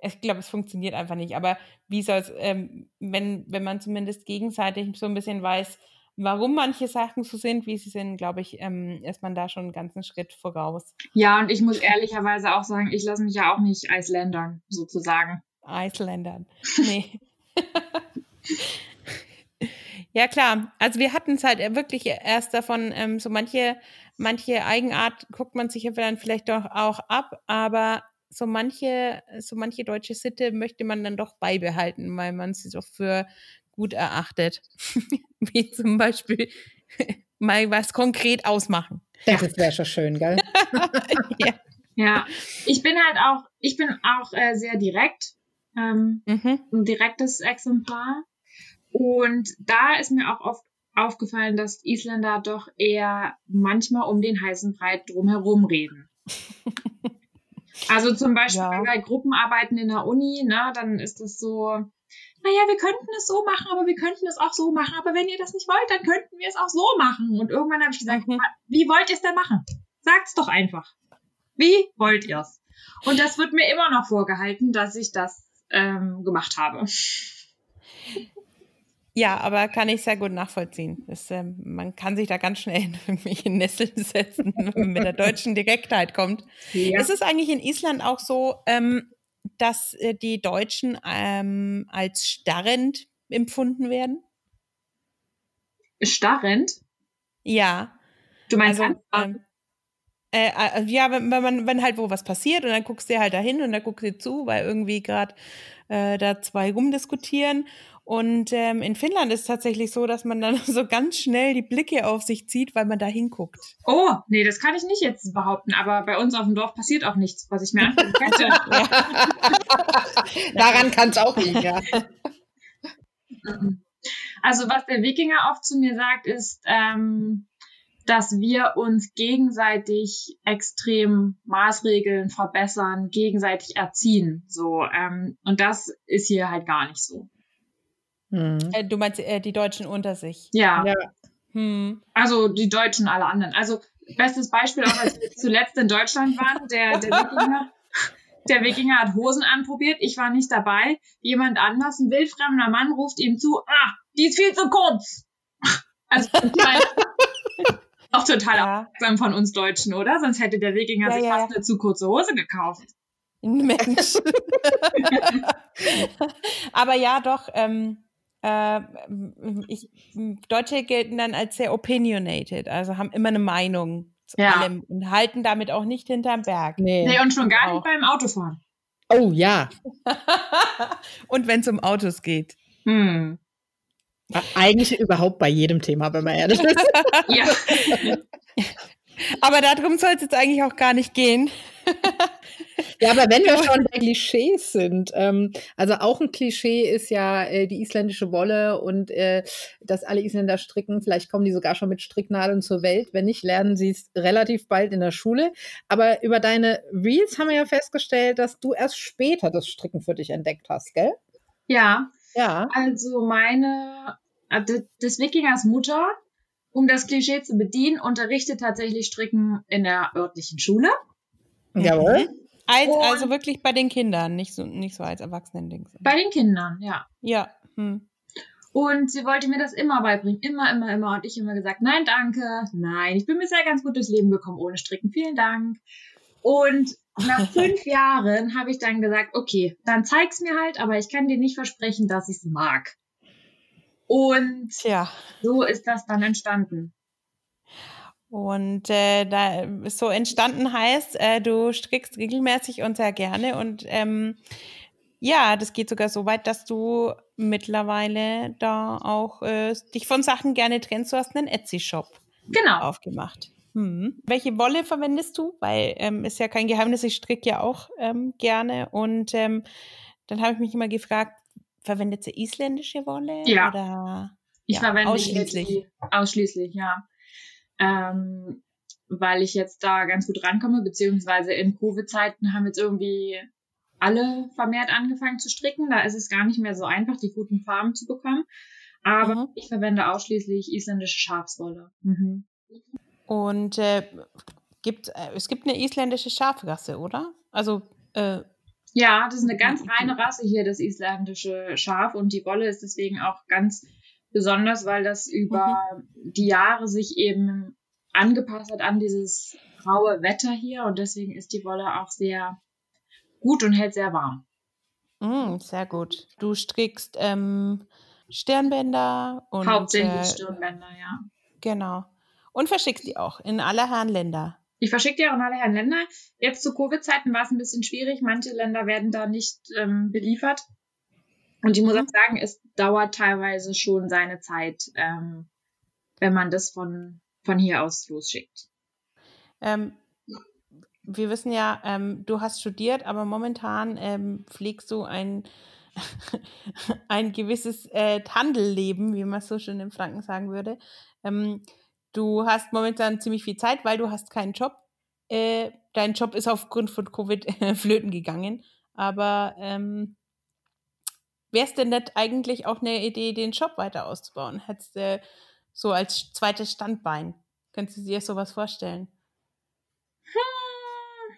Ich glaube, es funktioniert einfach nicht. Aber wie soll es, ähm, wenn, wenn man zumindest gegenseitig so ein bisschen weiß, warum manche Sachen so sind, wie sie sind, glaube ich, ähm, ist man da schon einen ganzen Schritt voraus. Ja, und ich muss ehrlicherweise auch sagen, ich lasse mich ja auch nicht Eisländern, sozusagen. Eisländern. Nee. <laughs> <laughs> Ja, klar. Also wir hatten es halt wirklich erst davon, ähm, so manche, manche Eigenart guckt man sich ja dann vielleicht doch auch ab, aber so manche, so manche deutsche Sitte möchte man dann doch beibehalten, weil man sie doch für gut erachtet. <laughs> Wie zum Beispiel <laughs> mal was konkret ausmachen. Das wäre schon schön, gell? <laughs> ja. ja. ich bin halt auch, ich bin auch äh, sehr direkt. Ähm, mhm. Ein direktes Exemplar. Und da ist mir auch oft aufgefallen, dass Isländer doch eher manchmal um den heißen Brei drumherum reden. also zum Beispiel ja. bei Gruppenarbeiten in der Uni, ne, dann ist das so, naja, wir könnten es so machen, aber wir könnten es auch so machen, aber wenn ihr das nicht wollt, dann könnten wir es auch so machen. Und irgendwann habe ich gesagt, mhm. wie wollt ihr es denn machen? Sagt's doch einfach. Wie wollt ihr es? Und das wird mir immer noch vorgehalten, dass ich das ähm, gemacht habe. Ja, aber kann ich sehr gut nachvollziehen. Das, ähm, man kann sich da ganz schnell in irgendwelche Nesseln <laughs> setzen, wenn man mit der deutschen Direktheit kommt. Ja. Ist es eigentlich in Island auch so, ähm, dass äh, die Deutschen ähm, als starrend empfunden werden? Starrend? Ja. Du meinst also, ähm, Äh, äh, ja, wenn, wenn, man, wenn halt wo was passiert und dann guckst du halt dahin und dann guckst du zu, weil irgendwie gerade äh, da zwei rumdiskutieren. Und ähm, in Finnland ist es tatsächlich so, dass man dann <laughs> so ganz schnell die Blicke auf sich zieht, weil man da hinguckt. Oh, nee, das kann ich nicht jetzt behaupten, aber bei uns auf dem Dorf passiert auch nichts, was ich mir angucken könnte. <laughs> <laughs> Daran kann es auch liegen, ja. Also was der Wikinger oft zu mir sagt, ist, ähm, dass wir uns gegenseitig extrem Maßregeln verbessern, gegenseitig erziehen. So ähm, und das ist hier halt gar nicht so. Hm. Äh, du meinst äh, die Deutschen unter sich? Ja. ja. Hm. Also die Deutschen, alle anderen. Also bestes Beispiel auch, als wir <laughs> zuletzt in Deutschland waren, der, der Wikinger. Der Wikinger hat Hosen anprobiert, ich war nicht dabei. Jemand anders, ein wildfremder Mann, ruft ihm zu, ah, die ist viel zu kurz. <laughs> Also <laughs> auch total ja. aufmerksam von uns Deutschen, oder? Sonst hätte der Wikinger ja, sich ja, fast eine zu kurze Hose gekauft. Mensch. Aber ja, doch, ähm, äh, ich, Deutsche gelten dann als sehr opinionated, also haben immer eine Meinung zu ja. allem und halten damit auch nicht hinterm Berg. Nee, nee und schon gar auch. nicht beim Autofahren. Oh ja. <laughs> und wenn es um Autos geht. Hm. Eigentlich überhaupt bei jedem Thema, wenn man ehrlich ist. <laughs> ja. <laughs> Aber darum soll es jetzt eigentlich auch gar nicht gehen. <laughs> Ja, aber wenn wir schon bei Klischees sind, ähm, also auch ein Klischee ist ja äh, die isländische Wolle und äh, dass alle Isländer stricken. Vielleicht kommen die sogar schon mit Stricknadeln zur Welt. Wenn nicht, lernen sie es relativ bald in der Schule. Aber über deine Reels haben wir ja festgestellt, dass du erst später das Stricken für dich entdeckt hast, gell? Ja. Ja. Also meine äh, des Wikingers Mutter, um das Klischee zu bedienen, unterrichtet tatsächlich Stricken in der örtlichen Schule. Jawohl. Mhm. Als, also wirklich bei den Kindern, nicht so, nicht so als Erwachsenen-Ding. Bei den Kindern, ja. Ja. Hm. Und sie wollte mir das immer beibringen. Immer, immer, immer. Und ich immer gesagt, nein, danke. Nein, ich bin bisher ganz gut durchs Leben gekommen ohne Stricken. Vielen Dank. Und nach <laughs> fünf Jahren habe ich dann gesagt, okay, dann zeig's mir halt, aber ich kann dir nicht versprechen, dass ich's mag. Und ja. so ist das dann entstanden. Und äh, da so entstanden heißt, äh, du strickst regelmäßig und sehr gerne. Und ähm, ja, das geht sogar so weit, dass du mittlerweile da auch äh, dich von Sachen gerne trennst. Du hast einen Etsy-Shop genau. aufgemacht. Hm. Welche Wolle verwendest du? Weil ähm, ist ja kein Geheimnis, ich stricke ja auch ähm, gerne. Und ähm, dann habe ich mich immer gefragt, verwendet sie isländische Wolle? Ja. Oder, ich ja, verwende ausschließlich. Die, ausschließlich, ja. Ähm, weil ich jetzt da ganz gut rankomme, beziehungsweise in Covid-Zeiten haben jetzt irgendwie alle vermehrt angefangen zu stricken. Da ist es gar nicht mehr so einfach, die guten Farben zu bekommen. Aber mhm. ich verwende ausschließlich isländische Schafswolle. Mhm. Und äh, gibt, äh, es gibt eine isländische Schafrasse, oder? Also äh, ja, das ist eine ganz reine Rasse hier, das isländische Schaf. Und die Wolle ist deswegen auch ganz besonders, weil das über mhm. die Jahre sich eben angepasst hat an dieses raue Wetter hier. Und deswegen ist die Wolle auch sehr gut und hält sehr warm. Mm, sehr gut. Du strickst ähm, Stirnbänder und. Hauptsächlich äh, Stirnbänder, ja. Genau. Und verschickst die auch in alle Herren Länder. Ich verschicke die auch in alle Herren Länder. Jetzt zu Covid-Zeiten war es ein bisschen schwierig. Manche Länder werden da nicht ähm, beliefert. Und ich muss auch sagen, es dauert teilweise schon seine Zeit, ähm, wenn man das von, von hier aus losschickt. Ähm, wir wissen ja, ähm, du hast studiert, aber momentan ähm, pflegst du ein, <laughs> ein gewisses äh, Tandelleben, wie man so schön in Franken sagen würde. Ähm, Du hast momentan ziemlich viel Zeit, weil du hast keinen Job. Äh, dein Job ist aufgrund von Covid <laughs> flöten gegangen. Aber ähm, wäre es denn nicht eigentlich auch eine Idee, den Job weiter auszubauen? Hättest du so als zweites Standbein? Könntest du dir sowas vorstellen? Hm.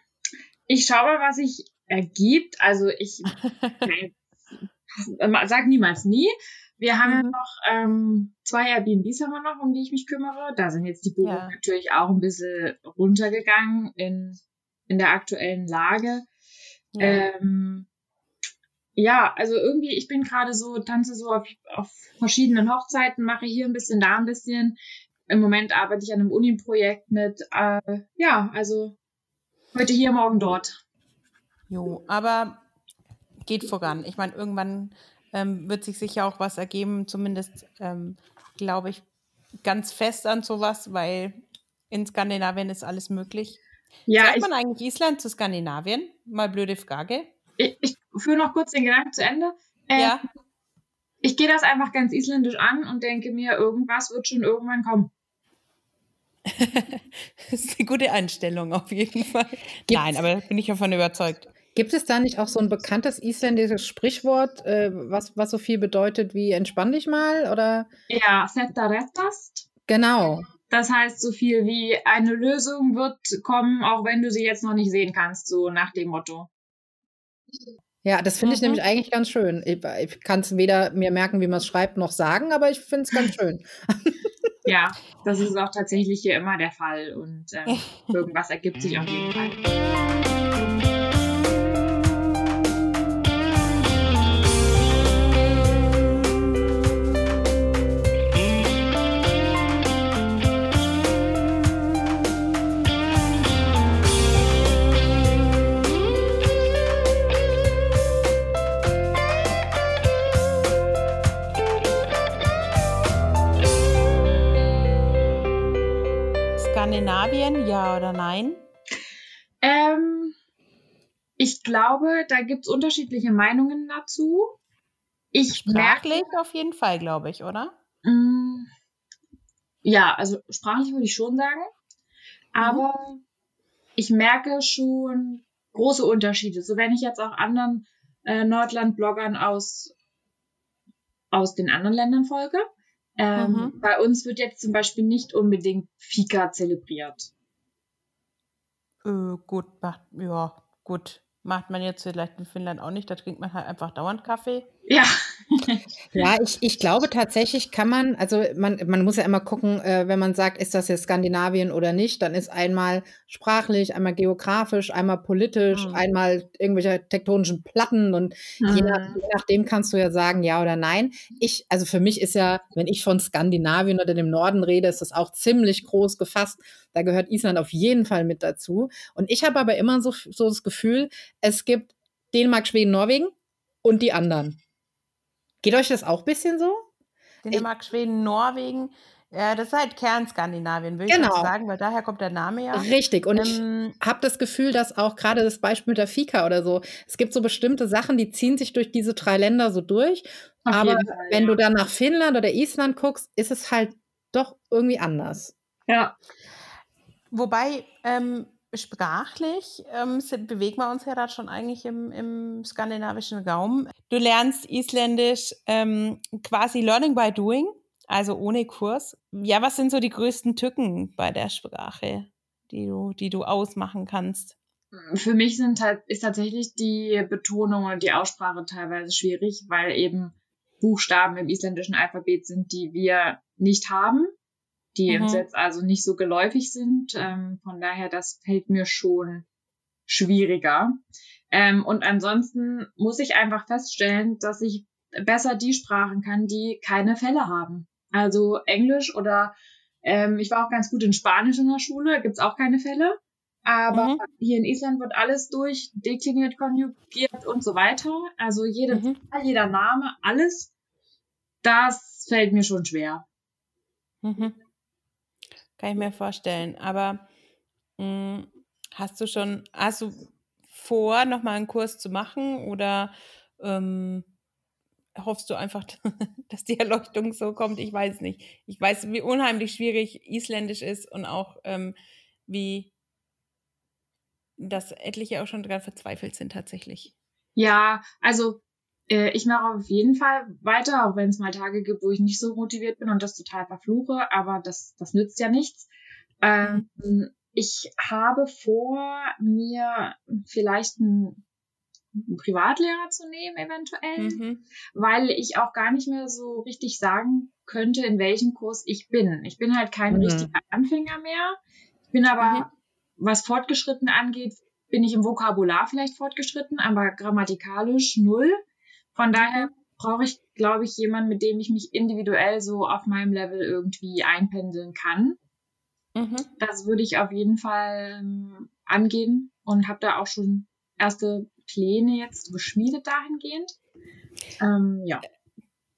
Ich schaue mal, was sich ergibt. Also ich <laughs> sag niemals nie. Wir haben mhm. noch ähm, zwei Airbnbs haben wir noch, um die ich mich kümmere. Da sind jetzt die Buchungen ja. natürlich auch ein bisschen runtergegangen in, in der aktuellen Lage. Ja. Ähm, ja, also irgendwie, ich bin gerade so, tanze so auf, auf verschiedenen Hochzeiten, mache hier ein bisschen, da ein bisschen. im Moment arbeite ich an einem Uni-Projekt mit, äh, ja, also heute hier, morgen dort. Jo, aber geht voran. Ich meine, irgendwann ähm, wird sich sicher auch was ergeben, zumindest ähm, glaube ich ganz fest an sowas, weil in Skandinavien ist alles möglich. Ja, Sagt man eigentlich Island zu Skandinavien? Mal blöde Frage. Ich, ich führe noch kurz den Gedanken zu Ende. Äh, ja. Ich gehe das einfach ganz isländisch an und denke mir, irgendwas wird schon irgendwann kommen. <laughs> das ist eine gute Einstellung auf jeden Fall. Gibt's, Nein, aber bin ich davon überzeugt. Gibt es da nicht auch so ein bekanntes isländisches Sprichwort, äh, was, was so viel bedeutet wie entspann dich mal? Oder? Ja, setta rettast. Genau. Das heißt so viel wie eine Lösung wird kommen, auch wenn du sie jetzt noch nicht sehen kannst, so nach dem Motto. Ja, das finde ich mhm. nämlich eigentlich ganz schön. Ich, ich kann es weder mir merken, wie man es schreibt, noch sagen, aber ich finde es ganz schön. <laughs> ja, das ist auch tatsächlich hier immer der Fall und äh, <laughs> irgendwas ergibt sich auf jeden Fall. Skandinavien, ja oder nein? Ähm, ich glaube, da gibt es unterschiedliche Meinungen dazu. Ich sprachlich merke, auf jeden Fall, glaube ich, oder? Mh, mm, ja, also sprachlich würde ich schon sagen. Aber mhm. ich merke schon große Unterschiede. So wenn ich jetzt auch anderen äh, Nordland-Bloggern aus, aus den anderen Ländern folge, ähm, mhm. Bei uns wird jetzt zum Beispiel nicht unbedingt Fika zelebriert. Äh, gut, macht, ja, gut. Macht man jetzt vielleicht in Finnland auch nicht, da trinkt man halt einfach dauernd Kaffee. Ja. <laughs> ja, ich, ich glaube tatsächlich kann man, also man, man muss ja immer gucken, äh, wenn man sagt, ist das jetzt Skandinavien oder nicht, dann ist einmal sprachlich, einmal geografisch, einmal politisch, mhm. einmal irgendwelche tektonischen Platten und mhm. je, nach, je, nachdem kannst du ja sagen, ja oder nein. Ich, also für mich ist ja, wenn ich von Skandinavien oder dem Norden rede, ist das auch ziemlich groß gefasst. Da gehört Island auf jeden Fall mit dazu. Und ich habe aber immer so, so das Gefühl, es gibt Dänemark, Schweden, Norwegen und die anderen. Geht euch das auch ein bisschen so? Dänemark, ich, Schweden, Norwegen. Ja, das ist halt Kernskandinavien, würde genau. ich sagen, weil daher kommt der Name ja. Richtig. Und ähm, ich habe das Gefühl, dass auch gerade das Beispiel mit der Fika oder so, es gibt so bestimmte Sachen, die ziehen sich durch diese drei Länder so durch. Aber Fall, wenn ja. du dann nach Finnland oder Island guckst, ist es halt doch irgendwie anders. Ja. Wobei, ähm, sprachlich ähm, bewegen wir uns ja da schon eigentlich im, im skandinavischen Raum. Du lernst Isländisch ähm, quasi Learning by Doing, also ohne Kurs. Ja, was sind so die größten Tücken bei der Sprache, die du, die du ausmachen kannst? Für mich sind ist tatsächlich die Betonung und die Aussprache teilweise schwierig, weil eben Buchstaben im isländischen Alphabet sind, die wir nicht haben die mhm. uns jetzt also nicht so geläufig sind. Ähm, von daher, das fällt mir schon schwieriger. Ähm, und ansonsten muss ich einfach feststellen, dass ich besser die Sprachen kann, die keine Fälle haben. Also Englisch oder ähm, ich war auch ganz gut in Spanisch in der Schule, gibt's auch keine Fälle. Aber mhm. hier in Island wird alles durch dekliniert, konjugiert und so weiter. Also jede mhm. jeder Name, alles. Das fällt mir schon schwer. Mhm. Kann ich mir vorstellen. Aber mh, hm, hast du schon, hast du vor, nochmal einen Kurs zu machen oder ähm, hoffst du einfach, <laughs> dass die Erleuchtung so kommt? Ich weiß nicht. Ich weiß, wie unheimlich schwierig Isländisch ist und auch ähm, wie dass etliche auch schon daran verzweifelt sind tatsächlich. Ja, also ich mache auf jeden Fall weiter, auch wenn es mal Tage gibt, wo ich nicht so motiviert bin und das total verfluche, aber das, das nützt ja nichts. Ähm, ich habe vor, mir vielleicht einen, einen Privatlehrer zu nehmen, eventuell, mhm. weil ich auch gar nicht mehr so richtig sagen könnte, in welchem Kurs ich bin. Ich bin halt kein mhm. richtiger Anfänger mehr. Ich bin aber, mhm. was fortgeschritten angeht, bin ich im Vokabular vielleicht fortgeschritten, aber grammatikalisch null. Von daher brauche ich, glaube ich, jemanden, mit dem ich mich individuell so auf meinem Level irgendwie einpendeln kann. Mhm. Das würde ich auf jeden Fall ähm, angehen und habe da auch schon erste Pläne jetzt geschmiedet dahingehend. Ähm, ja.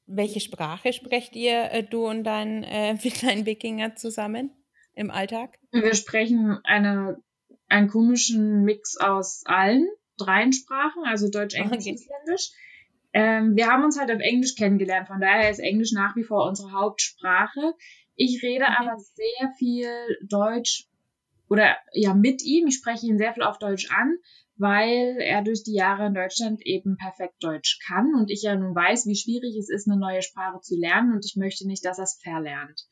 Welche Sprache sprecht ihr, äh, du und dein, äh, <laughs> dein Wikinger zusammen im Alltag? Wir sprechen eine, einen komischen Mix aus allen dreien Sprachen, also Deutsch, Englisch, okay. Isländisch. Ähm, wir haben uns halt auf Englisch kennengelernt, von daher ist Englisch nach wie vor unsere Hauptsprache. Ich rede okay. aber sehr viel Deutsch oder ja mit ihm. Ich spreche ihn sehr viel auf Deutsch an, weil er durch die Jahre in Deutschland eben perfekt Deutsch kann und ich ja nun weiß, wie schwierig es ist, eine neue Sprache zu lernen und ich möchte nicht, dass er es verlernt.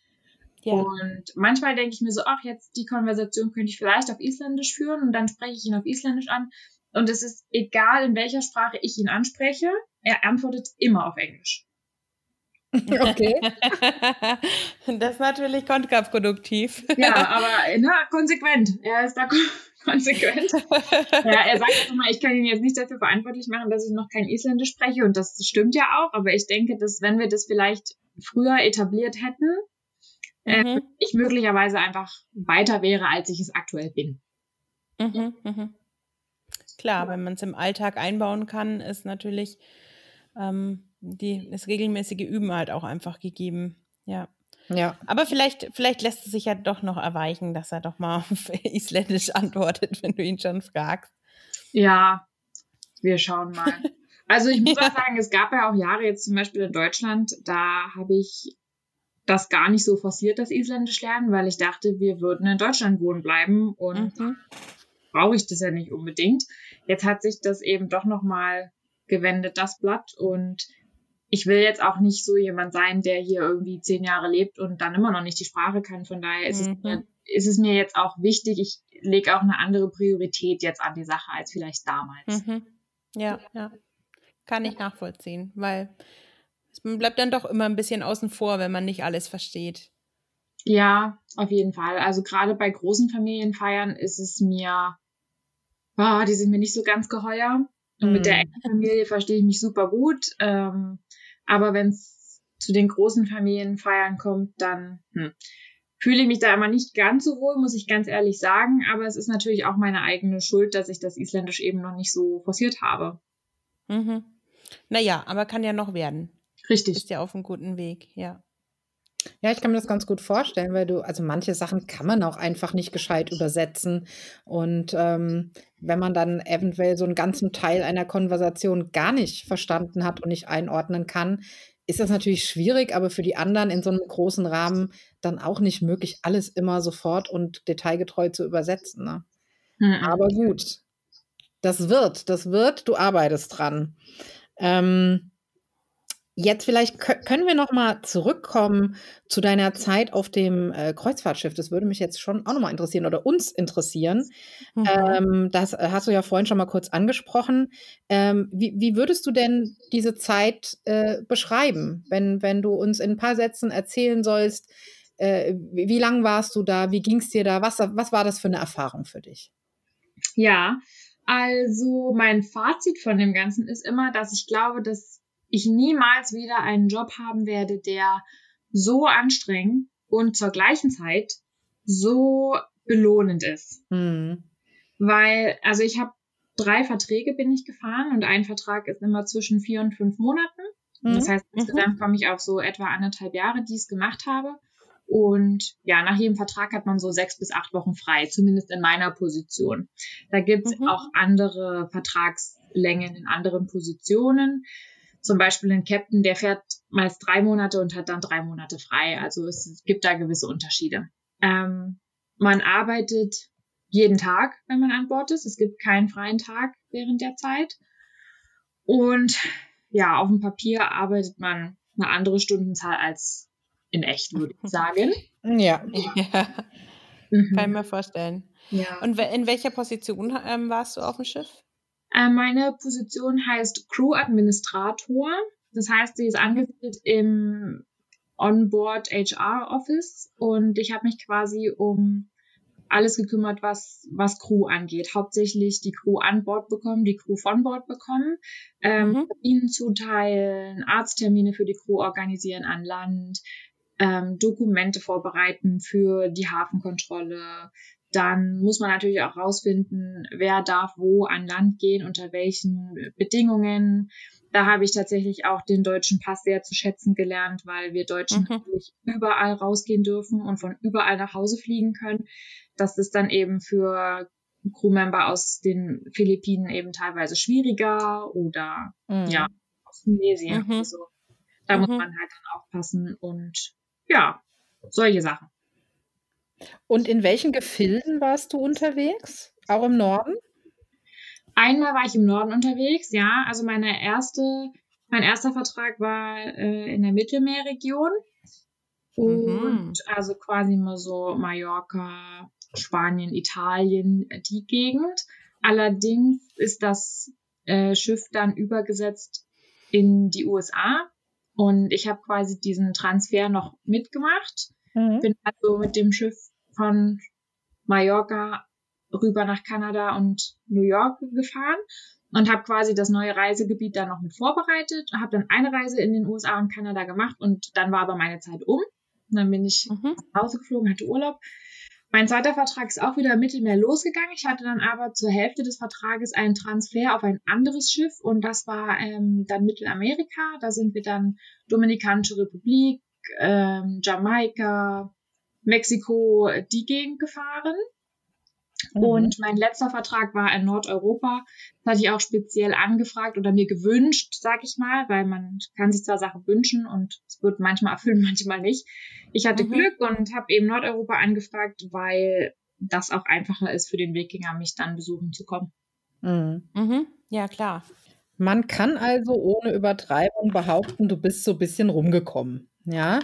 Ja. Und manchmal denke ich mir so, ach, jetzt die Konversation könnte ich vielleicht auf Isländisch führen und dann spreche ich ihn auf Isländisch an und es ist egal, in welcher Sprache ich ihn anspreche, er antwortet immer auf Englisch. Okay. <laughs> das ist natürlich kontraproduktiv. Ja, aber na, konsequent. Er ist da <laughs> konsequent. ja, er sagt einfach mal, ich kann ihn jetzt nicht dafür verantwortlich machen, dass ich noch kein Isländisch spreche. Und das stimmt ja auch. Aber ich denke, dass wenn wir das vielleicht früher etabliert hätten, äh, mhm. äh, ich möglicherweise einfach weiter wäre, als ich es aktuell bin. Mhm, mhm. Klar, wenn man es im Alltag einbauen kann, ist natürlich ähm, die, das regelmäßige Üben halt auch einfach gegeben. Ja. Ja. Aber vielleicht, vielleicht lässt es sich ja doch noch erweichen, dass er doch mal <laughs> auf Isländisch antwortet, wenn du ihn schon fragst. Ja, wir schauen mal. <laughs> Also ich muss ja. auch sagen, es gab ja auch Jahre jetzt zum Beispiel in Deutschland, da habe ich das gar nicht so forciert, das Isländisch lernen, weil ich dachte, wir würden in Deutschland wohnen bleiben und mhm. Brauche ich das ja nicht unbedingt. Jetzt hat sich das eben doch nochmal gewendet, das Blatt und ich will jetzt auch nicht so jemand sein, der hier irgendwie zehn Jahre lebt und dann immer noch nicht die Sprache kann. Von daher ist, mhm. es, mir, ist es mir jetzt auch wichtig, ich lege auch eine andere Priorität jetzt an die Sache als vielleicht damals. Mhm. Ja, ja. Kann ich nachvollziehen, weil man bleibt dann doch immer ein bisschen außen vor, wenn man nicht alles versteht. Ja, auf jeden Fall. Also gerade bei großen Familienfeiern ist es mir, oh, die sind mir nicht so ganz geheuer. Und mit der mhm. engen Familie verstehe ich mich super gut. Ähm, aber wenn es zu den großen Familienfeiern kommt, dann hm, fühle ich mich da immer nicht ganz so wohl, muss ich ganz ehrlich sagen. Aber es ist natürlich auch meine eigene Schuld, dass ich das Isländisch eben noch nicht so forciert habe. Mhm. Naja, aber kann ja noch werden. Richtig. Ist ja auf einem guten Weg, ja. Ja, ich kann mir das ganz gut vorstellen, weil du, also manche Sachen kann man auch einfach nicht gescheit übersetzen. Und ähm, wenn man dann eventuell so einen ganzen Teil einer Konversation gar nicht verstanden hat und nicht einordnen kann, ist das natürlich schwierig, aber für die anderen in so einem großen Rahmen dann auch nicht möglich, alles immer sofort und detailgetreu zu übersetzen. Ne? Mhm. Aber gut, das wird, das wird, du arbeitest dran. Ähm, Jetzt vielleicht können wir noch mal zurückkommen zu deiner Zeit auf dem äh, Kreuzfahrtschiff. Das würde mich jetzt schon auch noch mal interessieren oder uns interessieren. Mhm. Ähm, das äh, hast du ja vorhin schon mal kurz angesprochen. Ähm, wie, wie, würdest du denn diese Zeit äh, beschreiben, wenn, wenn du uns in ein paar Sätzen erzählen sollst, äh, wie, wie lang warst du da, wie ging es dir da, was, was war das für eine Erfahrung für dich? Ja, also mein Fazit von dem Ganzen ist immer, dass ich glaube, dass ich niemals wieder einen Job haben werde, der so anstrengend und zur gleichen Zeit so belohnend ist. Mhm. Weil, also ich habe drei Verträge bin ich gefahren und ein Vertrag ist immer zwischen vier und fünf Monaten. Mhm. Das heißt, insgesamt komme ich auf so etwa anderthalb Jahre, die ich es gemacht habe. Und ja, nach jedem Vertrag hat man so sechs bis acht Wochen frei, zumindest in meiner Position. Da gibt es mhm. auch andere Vertragslängen in anderen Positionen zum Beispiel ein Captain, der fährt meist drei Monate und hat dann drei Monate frei. Also es gibt da gewisse Unterschiede. Ähm, man arbeitet jeden Tag, wenn man an Bord ist. Es gibt keinen freien Tag während der Zeit. Und ja, auf dem Papier arbeitet man eine andere Stundenzahl als in echt, würde ich sagen. <laughs> Ja. ja. Mhm. Kann ich mir vorstellen. Ja. Und in welcher Position ähm, warst du auf dem Schiff? Äh, meine Position heißt Crew-Administrator. Das heißt, sie ist angesiedelt im Onboard HR Office und ich habe mich quasi um alles gekümmert, was, was Crew angeht. Hauptsächlich die Crew an Bord bekommen, die Crew von Bord bekommen, ähm, mhm. Kabinen zuteilen, Arzttermine für die Crew organisieren an Land, ähm, Dokumente vorbereiten für die Hafenkontrolle. Dann muss man natürlich auch rausfinden, wer darf wo an Land gehen, unter welchen Bedingungen. Da habe ich tatsächlich auch den deutschen Pass sehr zu schätzen gelernt, weil wir Deutschen mhm. natürlich überall rausgehen dürfen und von überall nach Hause fliegen können. Das ist dann eben für Crewmember aus den Philippinen eben teilweise schwieriger oder mhm. ja, aus Tunesien. Mhm. Also, da muss mhm. man halt dann aufpassen und ja, solche Sachen. Und in welchen Gefilden warst du unterwegs? Auch im Norden? Einmal war ich im Norden unterwegs, ja. Also meine erste, mein erster Vertrag war äh, in der Mittelmeerregion. Und mhm. also quasi mal so Mallorca, Spanien, Italien, die Gegend. Allerdings ist das äh, Schiff dann übergesetzt in die USA. Und ich habe quasi diesen Transfer noch mitgemacht. Mhm. Bin also mit dem Schiff von Mallorca rüber nach Kanada und New York gefahren und habe quasi das neue Reisegebiet dann noch mit vorbereitet, habe dann eine Reise in den USA und Kanada gemacht und dann war aber meine Zeit um. Und dann bin ich mhm. nach Hause geflogen, hatte Urlaub. Mein zweiter Vertrag ist auch wieder im Mittelmeer losgegangen. Ich hatte dann aber zur Hälfte des Vertrages einen Transfer auf ein anderes Schiff und das war ähm, dann Mittelamerika. Da sind wir dann Dominikanische Republik, ähm, Jamaika, Mexiko, die Gegend gefahren. Mhm. Und mein letzter Vertrag war in Nordeuropa. Das hatte ich auch speziell angefragt oder mir gewünscht, sag ich mal, weil man kann sich zwar Sachen wünschen und es wird manchmal erfüllen, <laughs> manchmal nicht. Ich hatte mhm. Glück und habe eben Nordeuropa angefragt, weil das auch einfacher ist für den Wikinger, mich dann besuchen zu kommen. Mhm. Mhm. Ja, klar. Man kann also ohne Übertreibung behaupten, du bist so ein bisschen rumgekommen. Ja.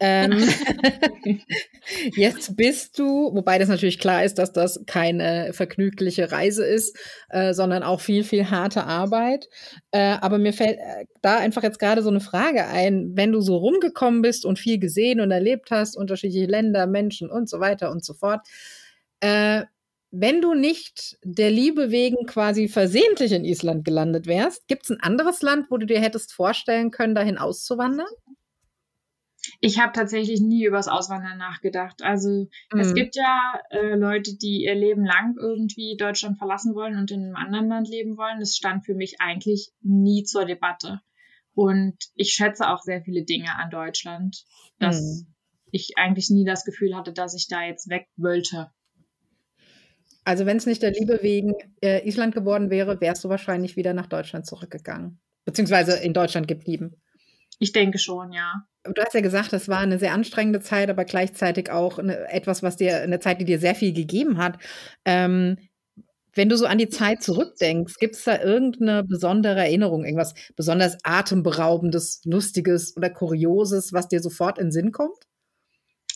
ähm, <laughs> jetzt bist du, wobei das natürlich klar ist, dass das keine vergnügliche Reise ist, äh, sondern auch viel, viel harte Arbeit. Äh, aber mir fällt äh, da einfach jetzt gerade so eine Frage ein, wenn du so rumgekommen bist und viel gesehen und erlebt hast, unterschiedliche Länder, Menschen und so weiter und so fort. Äh, wenn du nicht der Liebe wegen quasi versehentlich in Island gelandet wärst, gibt es ein anderes Land, wo du dir hättest vorstellen können, dahin auszuwandern? Ich habe tatsächlich nie übers Auswandern nachgedacht. Also mhm. es gibt ja äh, Leute, die ihr Leben lang irgendwie Deutschland verlassen wollen und in einem anderen Land leben wollen. Das stand für mich eigentlich nie zur Debatte. Und ich schätze auch sehr viele Dinge an Deutschland, dass mhm. ich eigentlich nie das Gefühl hatte, dass ich da jetzt weg wollte. Also wenn es nicht der Liebe wegen äh, Island geworden wäre, wärst du wahrscheinlich wieder nach Deutschland zurückgegangen. Beziehungsweise in Deutschland geblieben. Ich denke schon, ja. Du hast ja gesagt, das war eine sehr anstrengende Zeit, aber gleichzeitig auch eine, etwas, was dir, eine Zeit, die dir sehr viel gegeben hat. Ähm, wenn du so an die Zeit zurückdenkst, gibt es da irgendeine besondere Erinnerung, irgendwas besonders atemberaubendes, lustiges oder kurioses, was dir sofort in den Sinn kommt?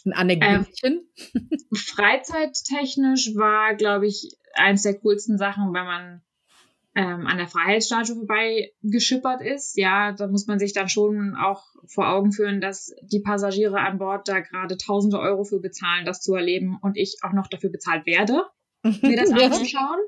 Ein Anekdötchen? Ähm, freizeittechnisch war, glaube ich, eins der coolsten Sachen, wenn man ähm, an der Freiheitsstatue vorbei geschippert ist. Ja, da muss man sich dann schon auch vor Augen führen, dass die Passagiere an Bord da gerade tausende Euro für bezahlen, das zu erleben und ich auch noch dafür bezahlt werde, mir das <laughs> anzuschauen.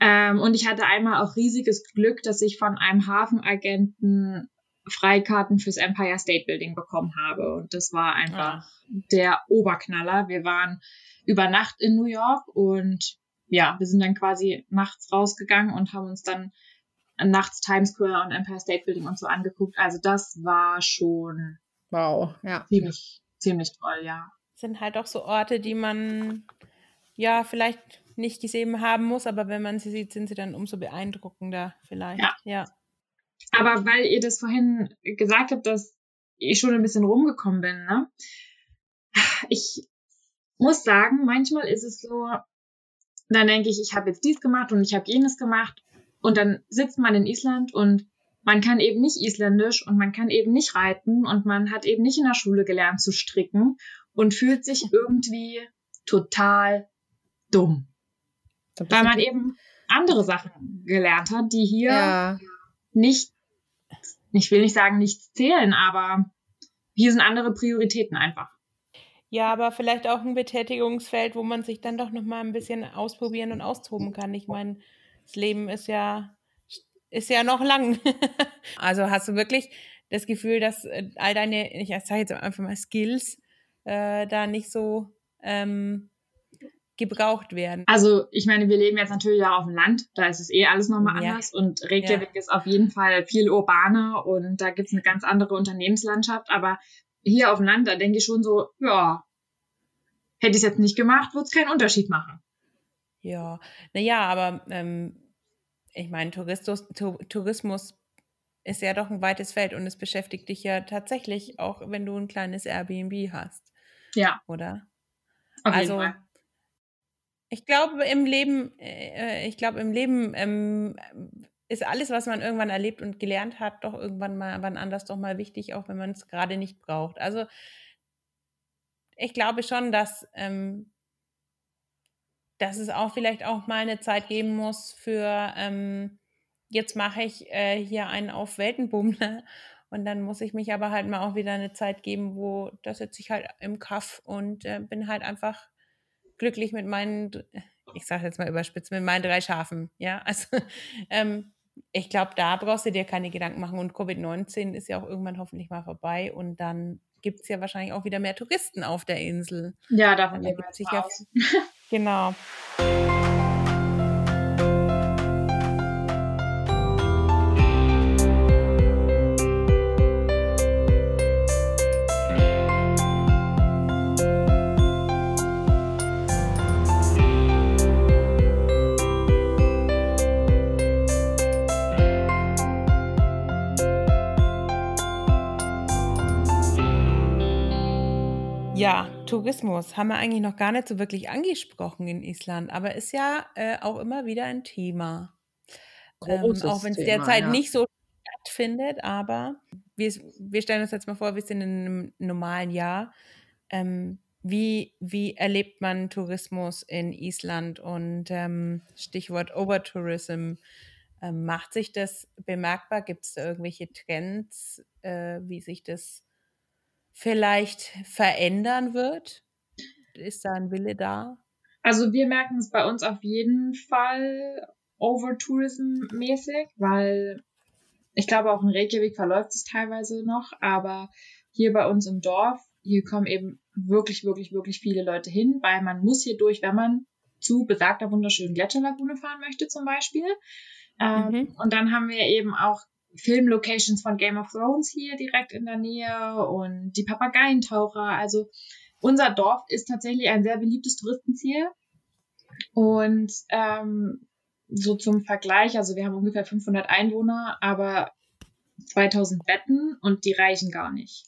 Ähm, und ich hatte einmal auch riesiges Glück, dass ich von einem Hafenagenten Freikarten fürs Empire State Building bekommen habe. Und das war einfach Ach. der Oberknaller. Wir waren über Nacht in New York und ja, wir sind dann quasi nachts rausgegangen und haben uns dann nachts Times Square und Empire State Building und so angeguckt. Also das war schon wow, ja. ziemlich, ziemlich toll, ja. Sind halt auch so Orte, die man ja vielleicht nicht gesehen haben muss, aber wenn man sie sieht, sind sie dann umso beeindruckender vielleicht. Ja. ja. Aber weil ihr das vorhin gesagt habt, dass ich schon ein bisschen rumgekommen bin, ne? Ich muss sagen, manchmal ist es so, dann denke ich, ich habe jetzt dies gemacht und ich habe jenes gemacht. Und dann sitzt man in Island und man kann eben nicht isländisch und man kann eben nicht reiten und man hat eben nicht in der Schule gelernt zu stricken und fühlt sich <laughs> irgendwie total dumm. Weil man eben andere Sachen gelernt hat, die hier ja. nicht, ich will nicht sagen, nichts zählen, aber hier sind andere Prioritäten einfach. Ja, aber vielleicht auch ein Betätigungsfeld, wo man sich dann doch noch mal ein bisschen ausprobieren und austoben kann. Ich meine, das Leben ist ja ist ja noch lang. <laughs> also hast du wirklich das Gefühl, dass äh, all deine, ich sage jetzt einfach mal Skills, äh, da nicht so ähm, gebraucht werden. Also ich meine, wir leben jetzt natürlich auch auf dem Land, da ist es eh alles nochmal ja. anders und Reykjavik ja. ist auf jeden Fall viel urbaner und da gibt es eine ganz andere Unternehmenslandschaft, aber hier auf dem Land, da denke ich schon so, ja, hätte ich es jetzt nicht gemacht, würde es keinen Unterschied machen. Ja, naja, aber ähm, ich meine, Tourismus, Tourismus ist ja doch ein weites Feld und es beschäftigt dich ja tatsächlich auch, wenn du ein kleines Airbnb hast. Ja. Oder? Auf also, ich glaube im Leben, äh, ich glaube im Leben ähm, ist alles, was man irgendwann erlebt und gelernt hat, doch irgendwann mal wann anders doch mal wichtig, auch wenn man es gerade nicht braucht. Also ich glaube schon, dass, ähm, dass es auch vielleicht auch mal eine Zeit geben muss für ähm, jetzt mache ich äh, hier einen auf Weltenbummler <laughs> und dann muss ich mich aber halt mal auch wieder eine Zeit geben, wo da sitze ich halt im Kaff und äh, bin halt einfach glücklich mit meinen, ich sage jetzt mal überspitzt, mit meinen drei Schafen. Ja, also <laughs> ähm, ich glaube, da brauchst du dir keine Gedanken machen und Covid-19 ist ja auch irgendwann hoffentlich mal vorbei und dann gibt es ja wahrscheinlich auch wieder mehr Touristen auf der Insel. Ja, davon gehen wir sicher. <laughs> genau. Tourismus haben wir eigentlich noch gar nicht so wirklich angesprochen in Island, aber ist ja äh, auch immer wieder ein Thema. Ähm, auch wenn es derzeit ja. nicht so stattfindet, aber wir, wir, stellen uns jetzt mal vor, wir sind in einem normalen Jahr. Ähm, wie, wie erlebt man Tourismus in Island und ähm, Stichwort Overtourism? Ähm, macht sich das bemerkbar? Gibt es da irgendwelche Trends, äh, wie sich das vielleicht verändern wird? Ist da ein Wille da? Also wir merken es bei uns auf jeden Fall Overtourism-mäßig, weil ich glaube auch in Reykjavik verläuft es teilweise noch, aber hier bei uns im Dorf, hier kommen eben wirklich, wirklich, wirklich viele Leute hin, weil man muss hier durch, wenn man zu besagter wunderschönen Gletscherlagune fahren möchte zum Beispiel. Ähm, mhm. Und dann haben wir eben auch Filmlocations von Game of Thrones hier direkt in der Nähe und die Papageientaucher. Also unser Dorf ist tatsächlich ein sehr beliebtes Touristenziel. Und ähm, so zum Vergleich, also wir haben ungefähr 500 Einwohner, aber 2000 Betten und die reichen gar nicht.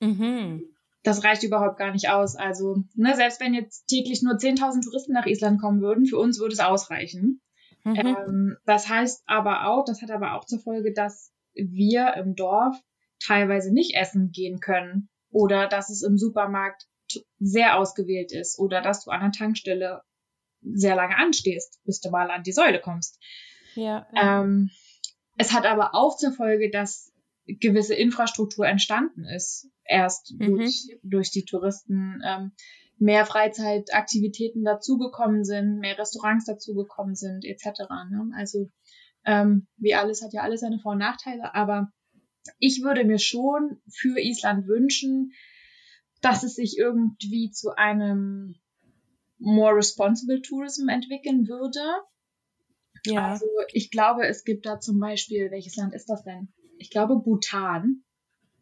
Mhm. Das reicht überhaupt gar nicht aus. Also, ne, selbst wenn jetzt täglich nur 10.000 Touristen nach Island kommen würden, für uns würde es ausreichen. Mhm. Ähm, das heißt aber auch, das hat aber auch zur Folge, dass wir im Dorf teilweise nicht essen gehen können oder dass es im Supermarkt sehr ausgewählt ist oder dass du an der Tankstelle sehr lange anstehst, bis du mal an die Säule kommst. Ja. ja. Ähm, es hat aber auch zur Folge, dass gewisse Infrastruktur entstanden ist, erst mhm. durch, durch die Touristen. Ähm, mehr Freizeitaktivitäten dazugekommen sind, mehr Restaurants dazugekommen sind, etc. Ne? Also ähm, wie alles hat ja alles seine Vor- und Nachteile, aber ich würde mir schon für Island wünschen, dass es sich irgendwie zu einem more responsible Tourism entwickeln würde. Ja. Also ich glaube, es gibt da zum Beispiel, welches Land ist das denn? Ich glaube Bhutan.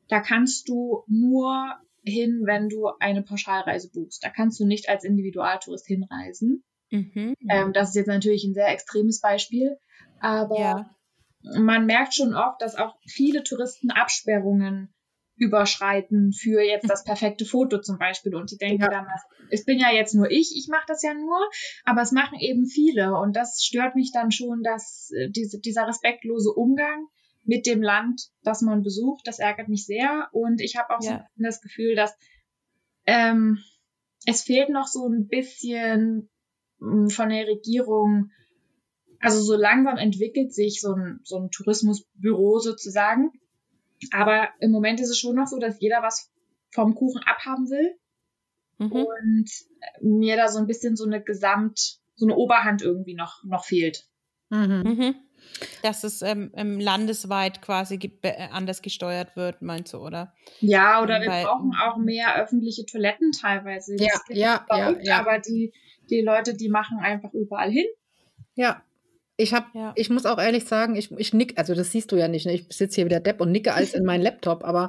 Da kannst du nur hin, wenn du eine Pauschalreise buchst. Da kannst du nicht als Individualtourist hinreisen. Mhm. Ähm, das ist jetzt natürlich ein sehr extremes Beispiel, aber ja. man merkt schon oft, dass auch viele Touristen Absperrungen überschreiten für jetzt das perfekte Foto zum Beispiel. Und die denken ja. dann, es bin ja jetzt nur ich, ich mache das ja nur, aber es machen eben viele. Und das stört mich dann schon, dass äh, diese, dieser respektlose Umgang mit dem Land, das man besucht. Das ärgert mich sehr. Und ich habe auch ja. so das Gefühl, dass ähm, es fehlt noch so ein bisschen hm, von der Regierung. Also so langsam entwickelt sich so ein, so ein Tourismusbüro sozusagen. Aber im Moment ist es schon noch so, dass jeder was vom Kuchen abhaben will. mhm. und mir da so ein bisschen so eine Gesamt, so eine Oberhand irgendwie noch, noch fehlt. Mhm. Mhm. Dass es ähm, landesweit quasi ge äh, anders gesteuert wird, meinst du, oder? Ja, oder ähm, wir brauchen auch mehr öffentliche Toiletten teilweise. Ja, ja, ja, ja. Aber die, die Leute, die machen einfach überall hin. Ja, ich habe, ja. ich muss auch ehrlich sagen, ich, ich nick, also das siehst du ja nicht, ne? ich sitze hier wieder Depp und nicke als in meinen Laptop, aber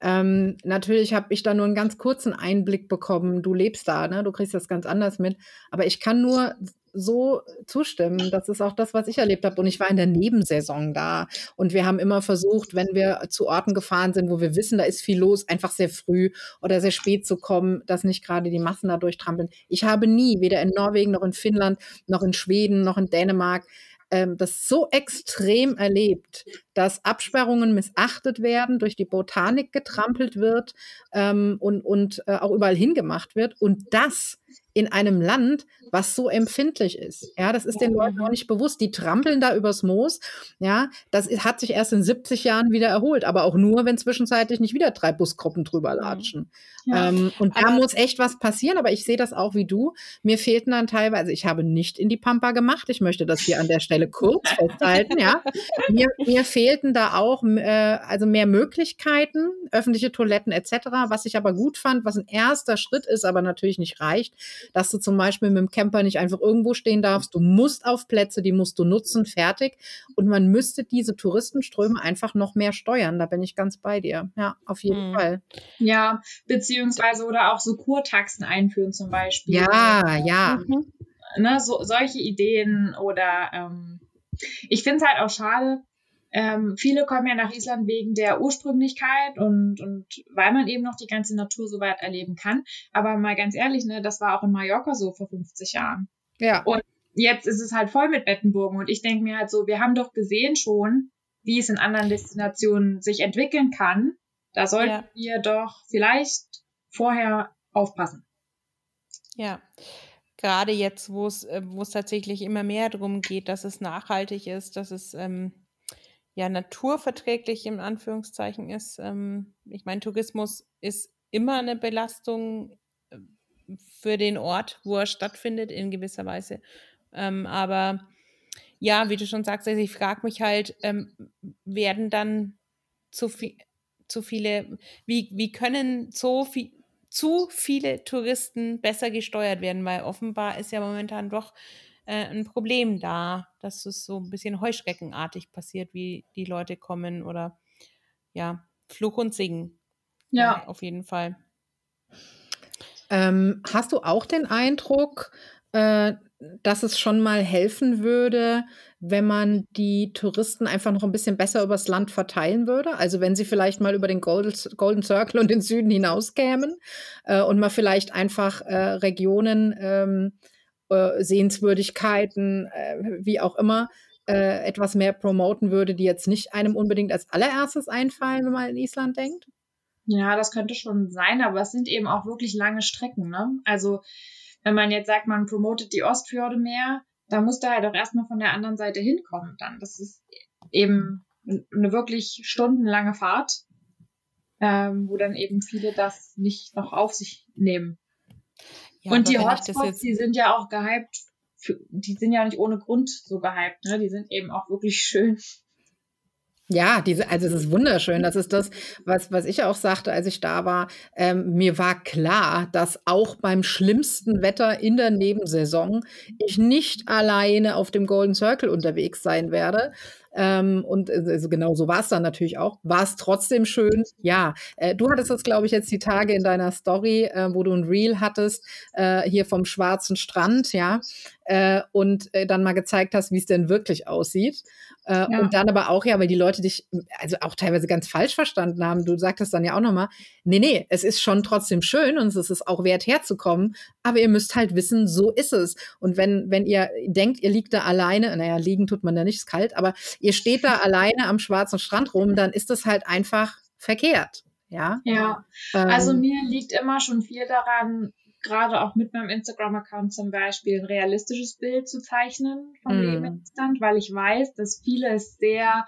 ähm, natürlich habe ich da nur einen ganz kurzen Einblick bekommen. Du lebst da, ne? Du kriegst das ganz anders mit. Aber ich kann nur so zustimmen. Das ist auch das, was ich erlebt habe. Und ich war in der Nebensaison da. Und wir haben immer versucht, wenn wir zu Orten gefahren sind, wo wir wissen, da ist viel los, einfach sehr früh oder sehr spät zu kommen, dass nicht gerade die Massen da durchtrampeln. Ich habe nie, weder in Norwegen noch in Finnland, noch in Schweden, noch in Dänemark, ähm, das so extrem erlebt, dass Absperrungen missachtet werden, durch die Botanik getrampelt wird ähm, und, und äh, auch überall hingemacht wird. Und das in einem Land, was so empfindlich ist. Ja, das ist den Leuten auch nicht bewusst. Die trampeln da übers Moos. Ja, das hat sich erst in 70 Jahren wieder erholt, aber auch nur, wenn zwischenzeitlich nicht wieder drei Busgruppen drüber latschen. Ja. Ähm, und da muss echt was passieren, aber ich sehe das auch wie du. Mir fehlten dann teilweise, ich habe nicht in die Pampa gemacht. Ich möchte das hier an der Stelle kurz <laughs> festhalten. Ja, mir, mir fehlten da auch äh, also mehr Möglichkeiten, öffentliche Toiletten etc. Was ich aber gut fand, was ein erster Schritt ist, aber natürlich nicht reicht, dass du zum Beispiel mit dem Camper nicht einfach irgendwo stehen darfst. Du musst auf Plätze, die musst du nutzen, fertig. Und man müsste diese Touristenströme einfach noch mehr steuern. Da bin ich ganz bei dir. Ja, auf jeden mhm. Fall. Ja, beziehungsweise oder auch so Kurtaxen einführen zum Beispiel. Ja, ja. Mhm. Ne, so, solche Ideen oder ähm, ich finde es halt auch schade, ähm, viele kommen ja nach Island wegen der Ursprünglichkeit und, und weil man eben noch die ganze Natur so weit erleben kann. Aber mal ganz ehrlich, ne, das war auch in Mallorca so vor 50 Jahren. Ja. Und jetzt ist es halt voll mit Bettenburgen. Und ich denke mir halt so, wir haben doch gesehen schon, wie es in anderen Destinationen sich entwickeln kann. Da sollten ja. wir doch vielleicht vorher aufpassen. Ja, gerade jetzt, wo es, äh, wo es tatsächlich immer mehr darum geht, dass es nachhaltig ist, dass es ähm, ja naturverträglich im Anführungszeichen ist. Ähm, ich meine, Tourismus ist immer eine Belastung äh, für den Ort, wo er stattfindet, in gewisser Weise. Ähm, aber ja, wie du schon sagst, also ich frage mich halt, ähm, werden dann zu, viel, zu viele, wie, wie können so viel, zu viele Touristen besser gesteuert werden? Weil offenbar ist ja momentan doch äh, ein Problem da, dass es so ein bisschen heuschreckenartig passiert, wie die Leute kommen oder ja, Fluch und Singen. Ja. auf jeden Fall. Ähm, hast du auch den Eindruck, äh, dass es schon mal helfen würde, wenn man die Touristen einfach noch ein bisschen besser übers Land verteilen würde? Also wenn sie vielleicht mal über den Golden Circle und den Süden hinauskämen äh, und man vielleicht einfach äh, Regionen ähm, äh, Sehenswürdigkeiten, äh, wie auch immer, äh, etwas mehr promoten würde, die jetzt nicht einem unbedingt als allererstes einfallen, wenn man in Island denkt? Ja, das könnte schon sein, aber es sind eben auch wirklich lange Strecken. Ne? Also wenn man jetzt sagt, man promotet die Ostfjorde mehr, da muss da halt auch erstmal von der anderen Seite hinkommen dann. Das ist eben eine wirklich stundenlange Fahrt, ähm, wo dann eben viele das nicht noch auf sich nehmen. Ja, und die Hotspots, die sind ja auch gehypt, für, die sind ja nicht ohne Grund so gehypt, ne? Die sind eben auch wirklich schön. Ja, diese, also es ist wunderschön. Das ist das, was, was ich auch sagte, als ich da war. Ähm, mir war klar, dass auch beim schlimmsten Wetter in der Nebensaison ich nicht alleine auf dem Golden Circle unterwegs sein werde, ähm, und äh, also genau so war es dann natürlich auch. War es trotzdem schön? Ja. Äh, du hattest das, glaube ich, jetzt die Tage in deiner Story, äh, wo du ein Reel hattest, äh, hier vom schwarzen Strand, ja, äh, und äh, dann mal gezeigt hast, wie es denn wirklich aussieht. Ja. Und dann aber auch, ja, weil die Leute dich also auch teilweise ganz falsch verstanden haben. Du sagtest dann ja auch nochmal, nee, nee, es ist schon trotzdem schön und es ist auch wert herzukommen, aber ihr müsst halt wissen, so ist es. Und wenn, wenn ihr denkt, ihr liegt da alleine, naja, liegen tut man da nicht, ist kalt, aber ihr steht da alleine am schwarzen Strand rum, dann ist das halt einfach verkehrt. Ja. Ja. Ähm, also mir liegt immer schon viel daran, gerade auch mit meinem Instagram-Account zum Beispiel ein realistisches Bild zu zeichnen vom mm. Leben weil ich weiß, dass viele es sehr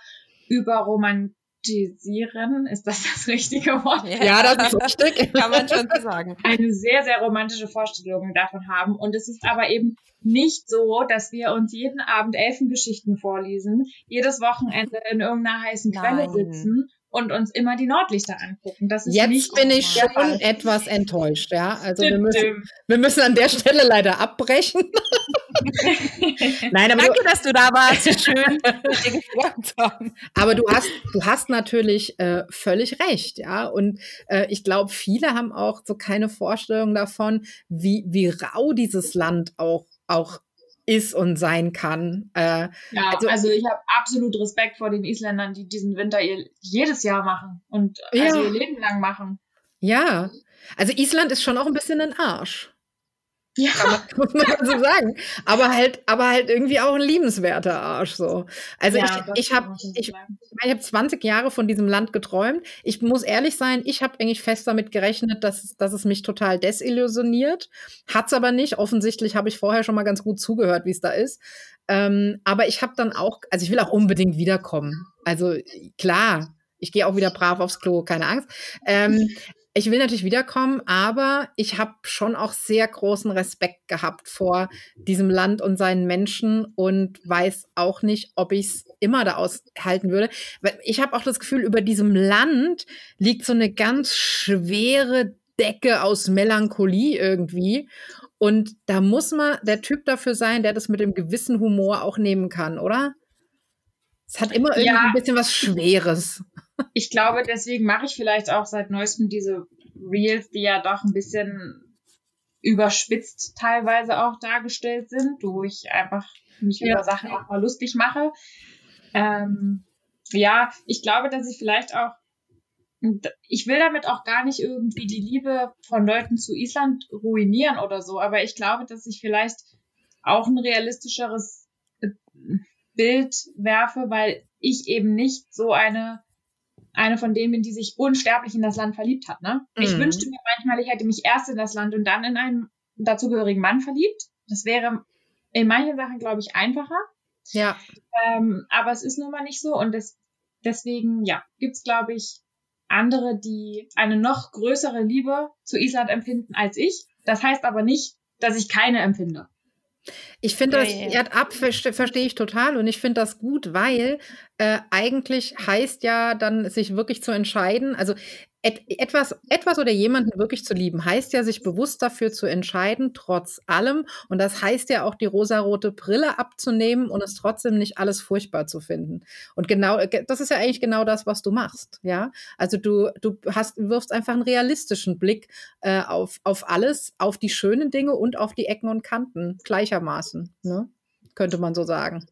überroman romantisieren, ist das das richtige Wort? Ja, das ist richtig. <laughs> Kann man schon so sagen. Eine sehr, sehr romantische Vorstellung davon haben. Und es ist aber eben nicht so, dass wir uns jeden Abend Elfengeschichten vorlesen, jedes Wochenende in irgendeiner heißen Quelle Nein. sitzen und uns immer die Nordlichter angucken. Das ist Jetzt nicht bin ich schon Fall. etwas enttäuscht, ja. Also wir müssen, wir müssen an der Stelle leider abbrechen. <laughs> Nein, aber du, Danke, dass du da warst. <laughs> Schön, <laughs> aber du hast, du hast natürlich äh, völlig recht, ja. Und äh, ich glaube, viele haben auch so keine Vorstellung davon, wie, wie rau dieses Land auch, auch ist und sein kann. Äh, Ja, Also- also, ich habe absolut Respekt vor den Isländern, die diesen Winter ihr jedes Jahr machen und Ja. also ihr Leben lang machen. ja. Also Island ist schon auch ein bisschen ein Arsch. Ja, muss <laughs> <laughs> man so sagen. Aber halt, aber halt irgendwie auch ein liebenswerter Arsch so. Also ja, ich, ich habe ich, ich habe 20 Jahre von diesem Land geträumt. Ich muss ehrlich sein, ich habe eigentlich fest damit gerechnet, dass, dass es mich total desillusioniert. Hat's aber nicht. Offensichtlich habe ich vorher schon mal ganz gut zugehört, wie es da ist. Ähm, aber ich habe dann auch, also ich will auch unbedingt wiederkommen. Also klar, ich gehe auch wieder brav aufs Klo, keine Angst. Ähm, ich will natürlich wiederkommen, aber ich habe schon auch sehr großen Respekt gehabt vor diesem Land und seinen Menschen und weiß auch nicht, ob ich es immer da aushalten würde. Weil ich habe auch das Gefühl, über diesem Land liegt so eine ganz schwere Decke aus Melancholie irgendwie. Und da muss man der Typ dafür sein, der das mit dem gewissen Humor auch nehmen kann, oder? Es hat immer irgendwie Ja. ein bisschen was Schweres. Ich glaube, deswegen mache ich vielleicht auch seit neuestem diese Reels, die ja doch ein bisschen überspitzt teilweise auch dargestellt sind, wo ich einfach mich Ja. über Sachen auch mal lustig mache. Ähm, ja, ich glaube, dass ich vielleicht auch, ich will damit auch gar nicht irgendwie die Liebe von Leuten zu Island ruinieren oder so, aber ich glaube, dass ich vielleicht auch ein realistischeres äh, Bild werfe, weil ich eben nicht so eine eine von denen die sich unsterblich in das Land verliebt hat. Ne? Ich Mhm. wünschte mir manchmal, ich hätte mich erst in das Land und dann in einen dazugehörigen Mann verliebt. Das wäre in manchen Sachen, glaube ich, einfacher. Ja. Ähm, aber es ist nun mal nicht so und das, deswegen, ja, gibt's glaube ich, andere, die eine noch größere Liebe zu Island empfinden als ich. Das heißt aber nicht, dass ich keine empfinde. Ich finde das ja, ja. Erd ab verste- verstehe ich total und ich finde das gut, weil äh, eigentlich heißt ja dann sich wirklich zu entscheiden, also et, etwas, etwas oder jemanden wirklich zu lieben, heißt ja sich bewusst dafür zu entscheiden, trotz allem. Und das heißt ja auch die rosarote Brille abzunehmen und es trotzdem nicht alles furchtbar zu finden. Und genau, äh, das ist ja eigentlich genau das, was du machst, ja. Also du, du hast, wirfst einfach einen realistischen Blick äh, auf, auf alles, auf die schönen Dinge und auf die Ecken und Kanten gleichermaßen, ne? Könnte man so sagen.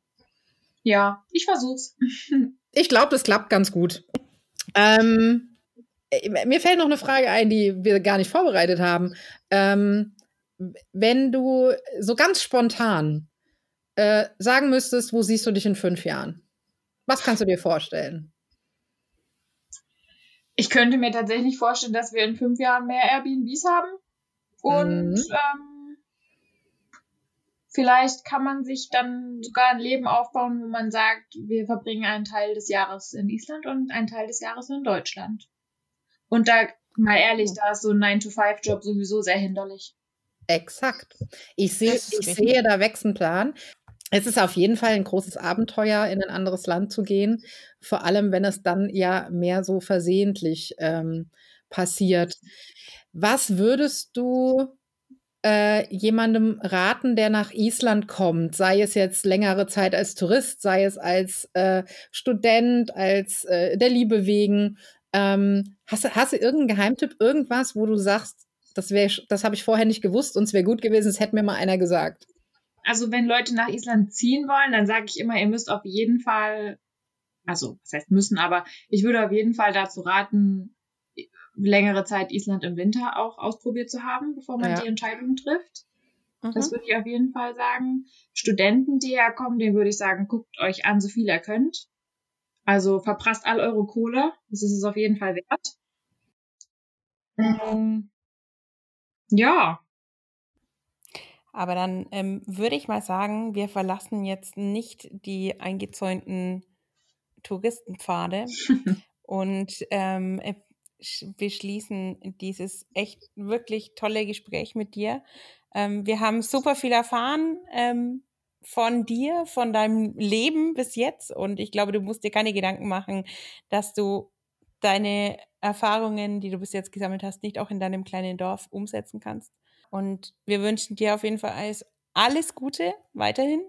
Ja, ich versuch's. <laughs> Ich glaube, das klappt ganz gut. Ähm, äh, mir fällt noch eine Frage ein, die wir gar nicht vorbereitet haben. Ähm, wenn du so ganz spontan äh, sagen müsstest, wo siehst du dich in fünf Jahren? Was kannst du dir vorstellen? Ich könnte mir tatsächlich vorstellen, dass wir in fünf Jahren mehr Airbnbs haben. Und Mhm. ähm, vielleicht kann man sich dann sogar ein Leben aufbauen, wo man sagt, wir verbringen einen Teil des Jahres in Island und einen Teil des Jahres in Deutschland. Und da, mal ehrlich, da ist so ein 9-to-5-Job sowieso sehr hinderlich. Exakt. Ich ist ich sehe, da wächst ein Plan. Es ist auf jeden Fall ein großes Abenteuer, in ein anderes Land zu gehen. Vor allem, wenn es dann ja mehr so versehentlich ähm, passiert. Was würdest du äh, jemandem raten, der nach Island kommt, sei es jetzt längere Zeit als Tourist, sei es als äh, Student, als äh, der Liebe wegen? Ähm, hast, du- hast du irgendeinen Geheimtipp, irgendwas, wo du sagst, das, wär, das habe ich vorher nicht gewusst und es wäre gut gewesen, es hätte mir mal einer gesagt. Also wenn Leute nach Island ziehen wollen, dann sage ich immer, ihr müsst auf jeden Fall, also was heißt müssen, aber ich würde auf jeden Fall dazu raten, längere Zeit Island im Winter auch ausprobiert zu haben, bevor man Ja. die Entscheidung trifft. Das Mhm. würde ich auf jeden Fall sagen. Studenten, die herkommen, denen würde ich sagen, guckt euch an, so viel ihr könnt. Also verprasst all eure Kohle. Das ist es auf jeden Fall wert. Ähm, ja, Aber dann ähm, würde ich mal sagen, wir verlassen jetzt nicht die eingezäunten Touristenpfade <laughs> Und ähm, äh, wir schließen dieses echt wirklich tolle Gespräch mit dir. Ähm, wir haben super viel erfahren ähm, von dir, von deinem Leben bis jetzt. Und ich glaube, du musst dir keine Gedanken machen, dass du deine Erfahrungen, die du bis jetzt gesammelt hast, nicht auch in deinem kleinen Dorf umsetzen kannst. Und wir wünschen dir auf jeden Fall alles, alles Gute weiterhin,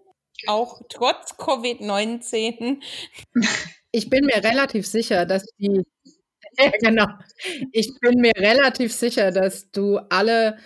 auch trotz Covid-19. <laughs> Ich bin mir relativ sicher, dass die <laughs> ja, genau. Ich bin mir relativ sicher, dass du alle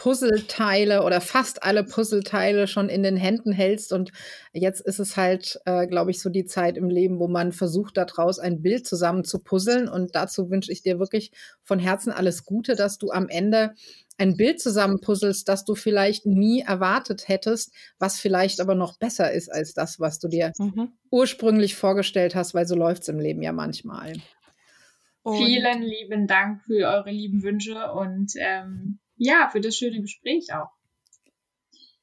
Puzzleteile oder fast alle Puzzleteile schon in den Händen hältst. Und jetzt ist es halt, äh, glaube ich, so die Zeit im Leben, wo man versucht, daraus ein Bild zusammen zu puzzeln. Und dazu wünsche ich dir wirklich von Herzen alles Gute, dass du am Ende ein Bild zusammenpuzzelst, das du vielleicht nie erwartet hättest, was vielleicht aber noch besser ist als das, was du dir mhm. ursprünglich vorgestellt hast, weil so läuft es im Leben ja manchmal. Und Vielen lieben Dank für eure lieben Wünsche und ähm, ja, für das schöne Gespräch auch.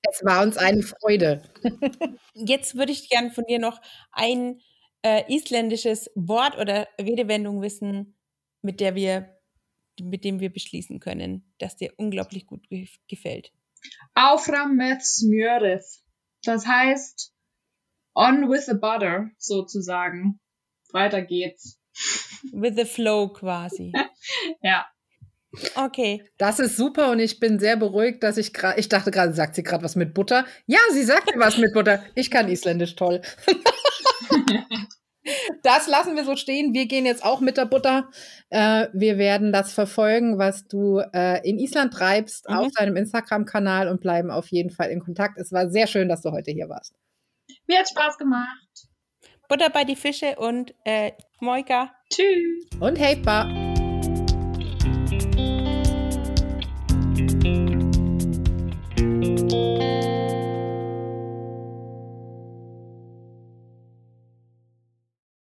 Es war uns eine Freude. <laughs> Jetzt würde ich gern von dir noch ein äh, isländisches Wort oder Redewendung wissen, mit der wir, mit dem wir beschließen können, dass dir unglaublich gut gefällt. Aufram med smjörið. Das heißt on with the butter sozusagen. Weiter geht's. With the flow quasi. <laughs> ja. Okay. Das ist super und ich bin sehr beruhigt, dass ich gerade, ich dachte gerade, sagt sie gerade was mit Butter? Ja, sie sagte was mit Butter. Ich kann Isländisch toll. <laughs> das lassen wir so stehen. Wir gehen jetzt auch mit der Butter. Äh, wir werden das verfolgen, was du äh, in Island treibst, mhm. auf deinem Instagram-Kanal und bleiben auf jeden Fall in Kontakt. Es war sehr schön, dass du heute hier warst. Mir hat Spaß gemacht. Butter bei die Fische und äh, Moika. Tschüss. Und hey, Pa.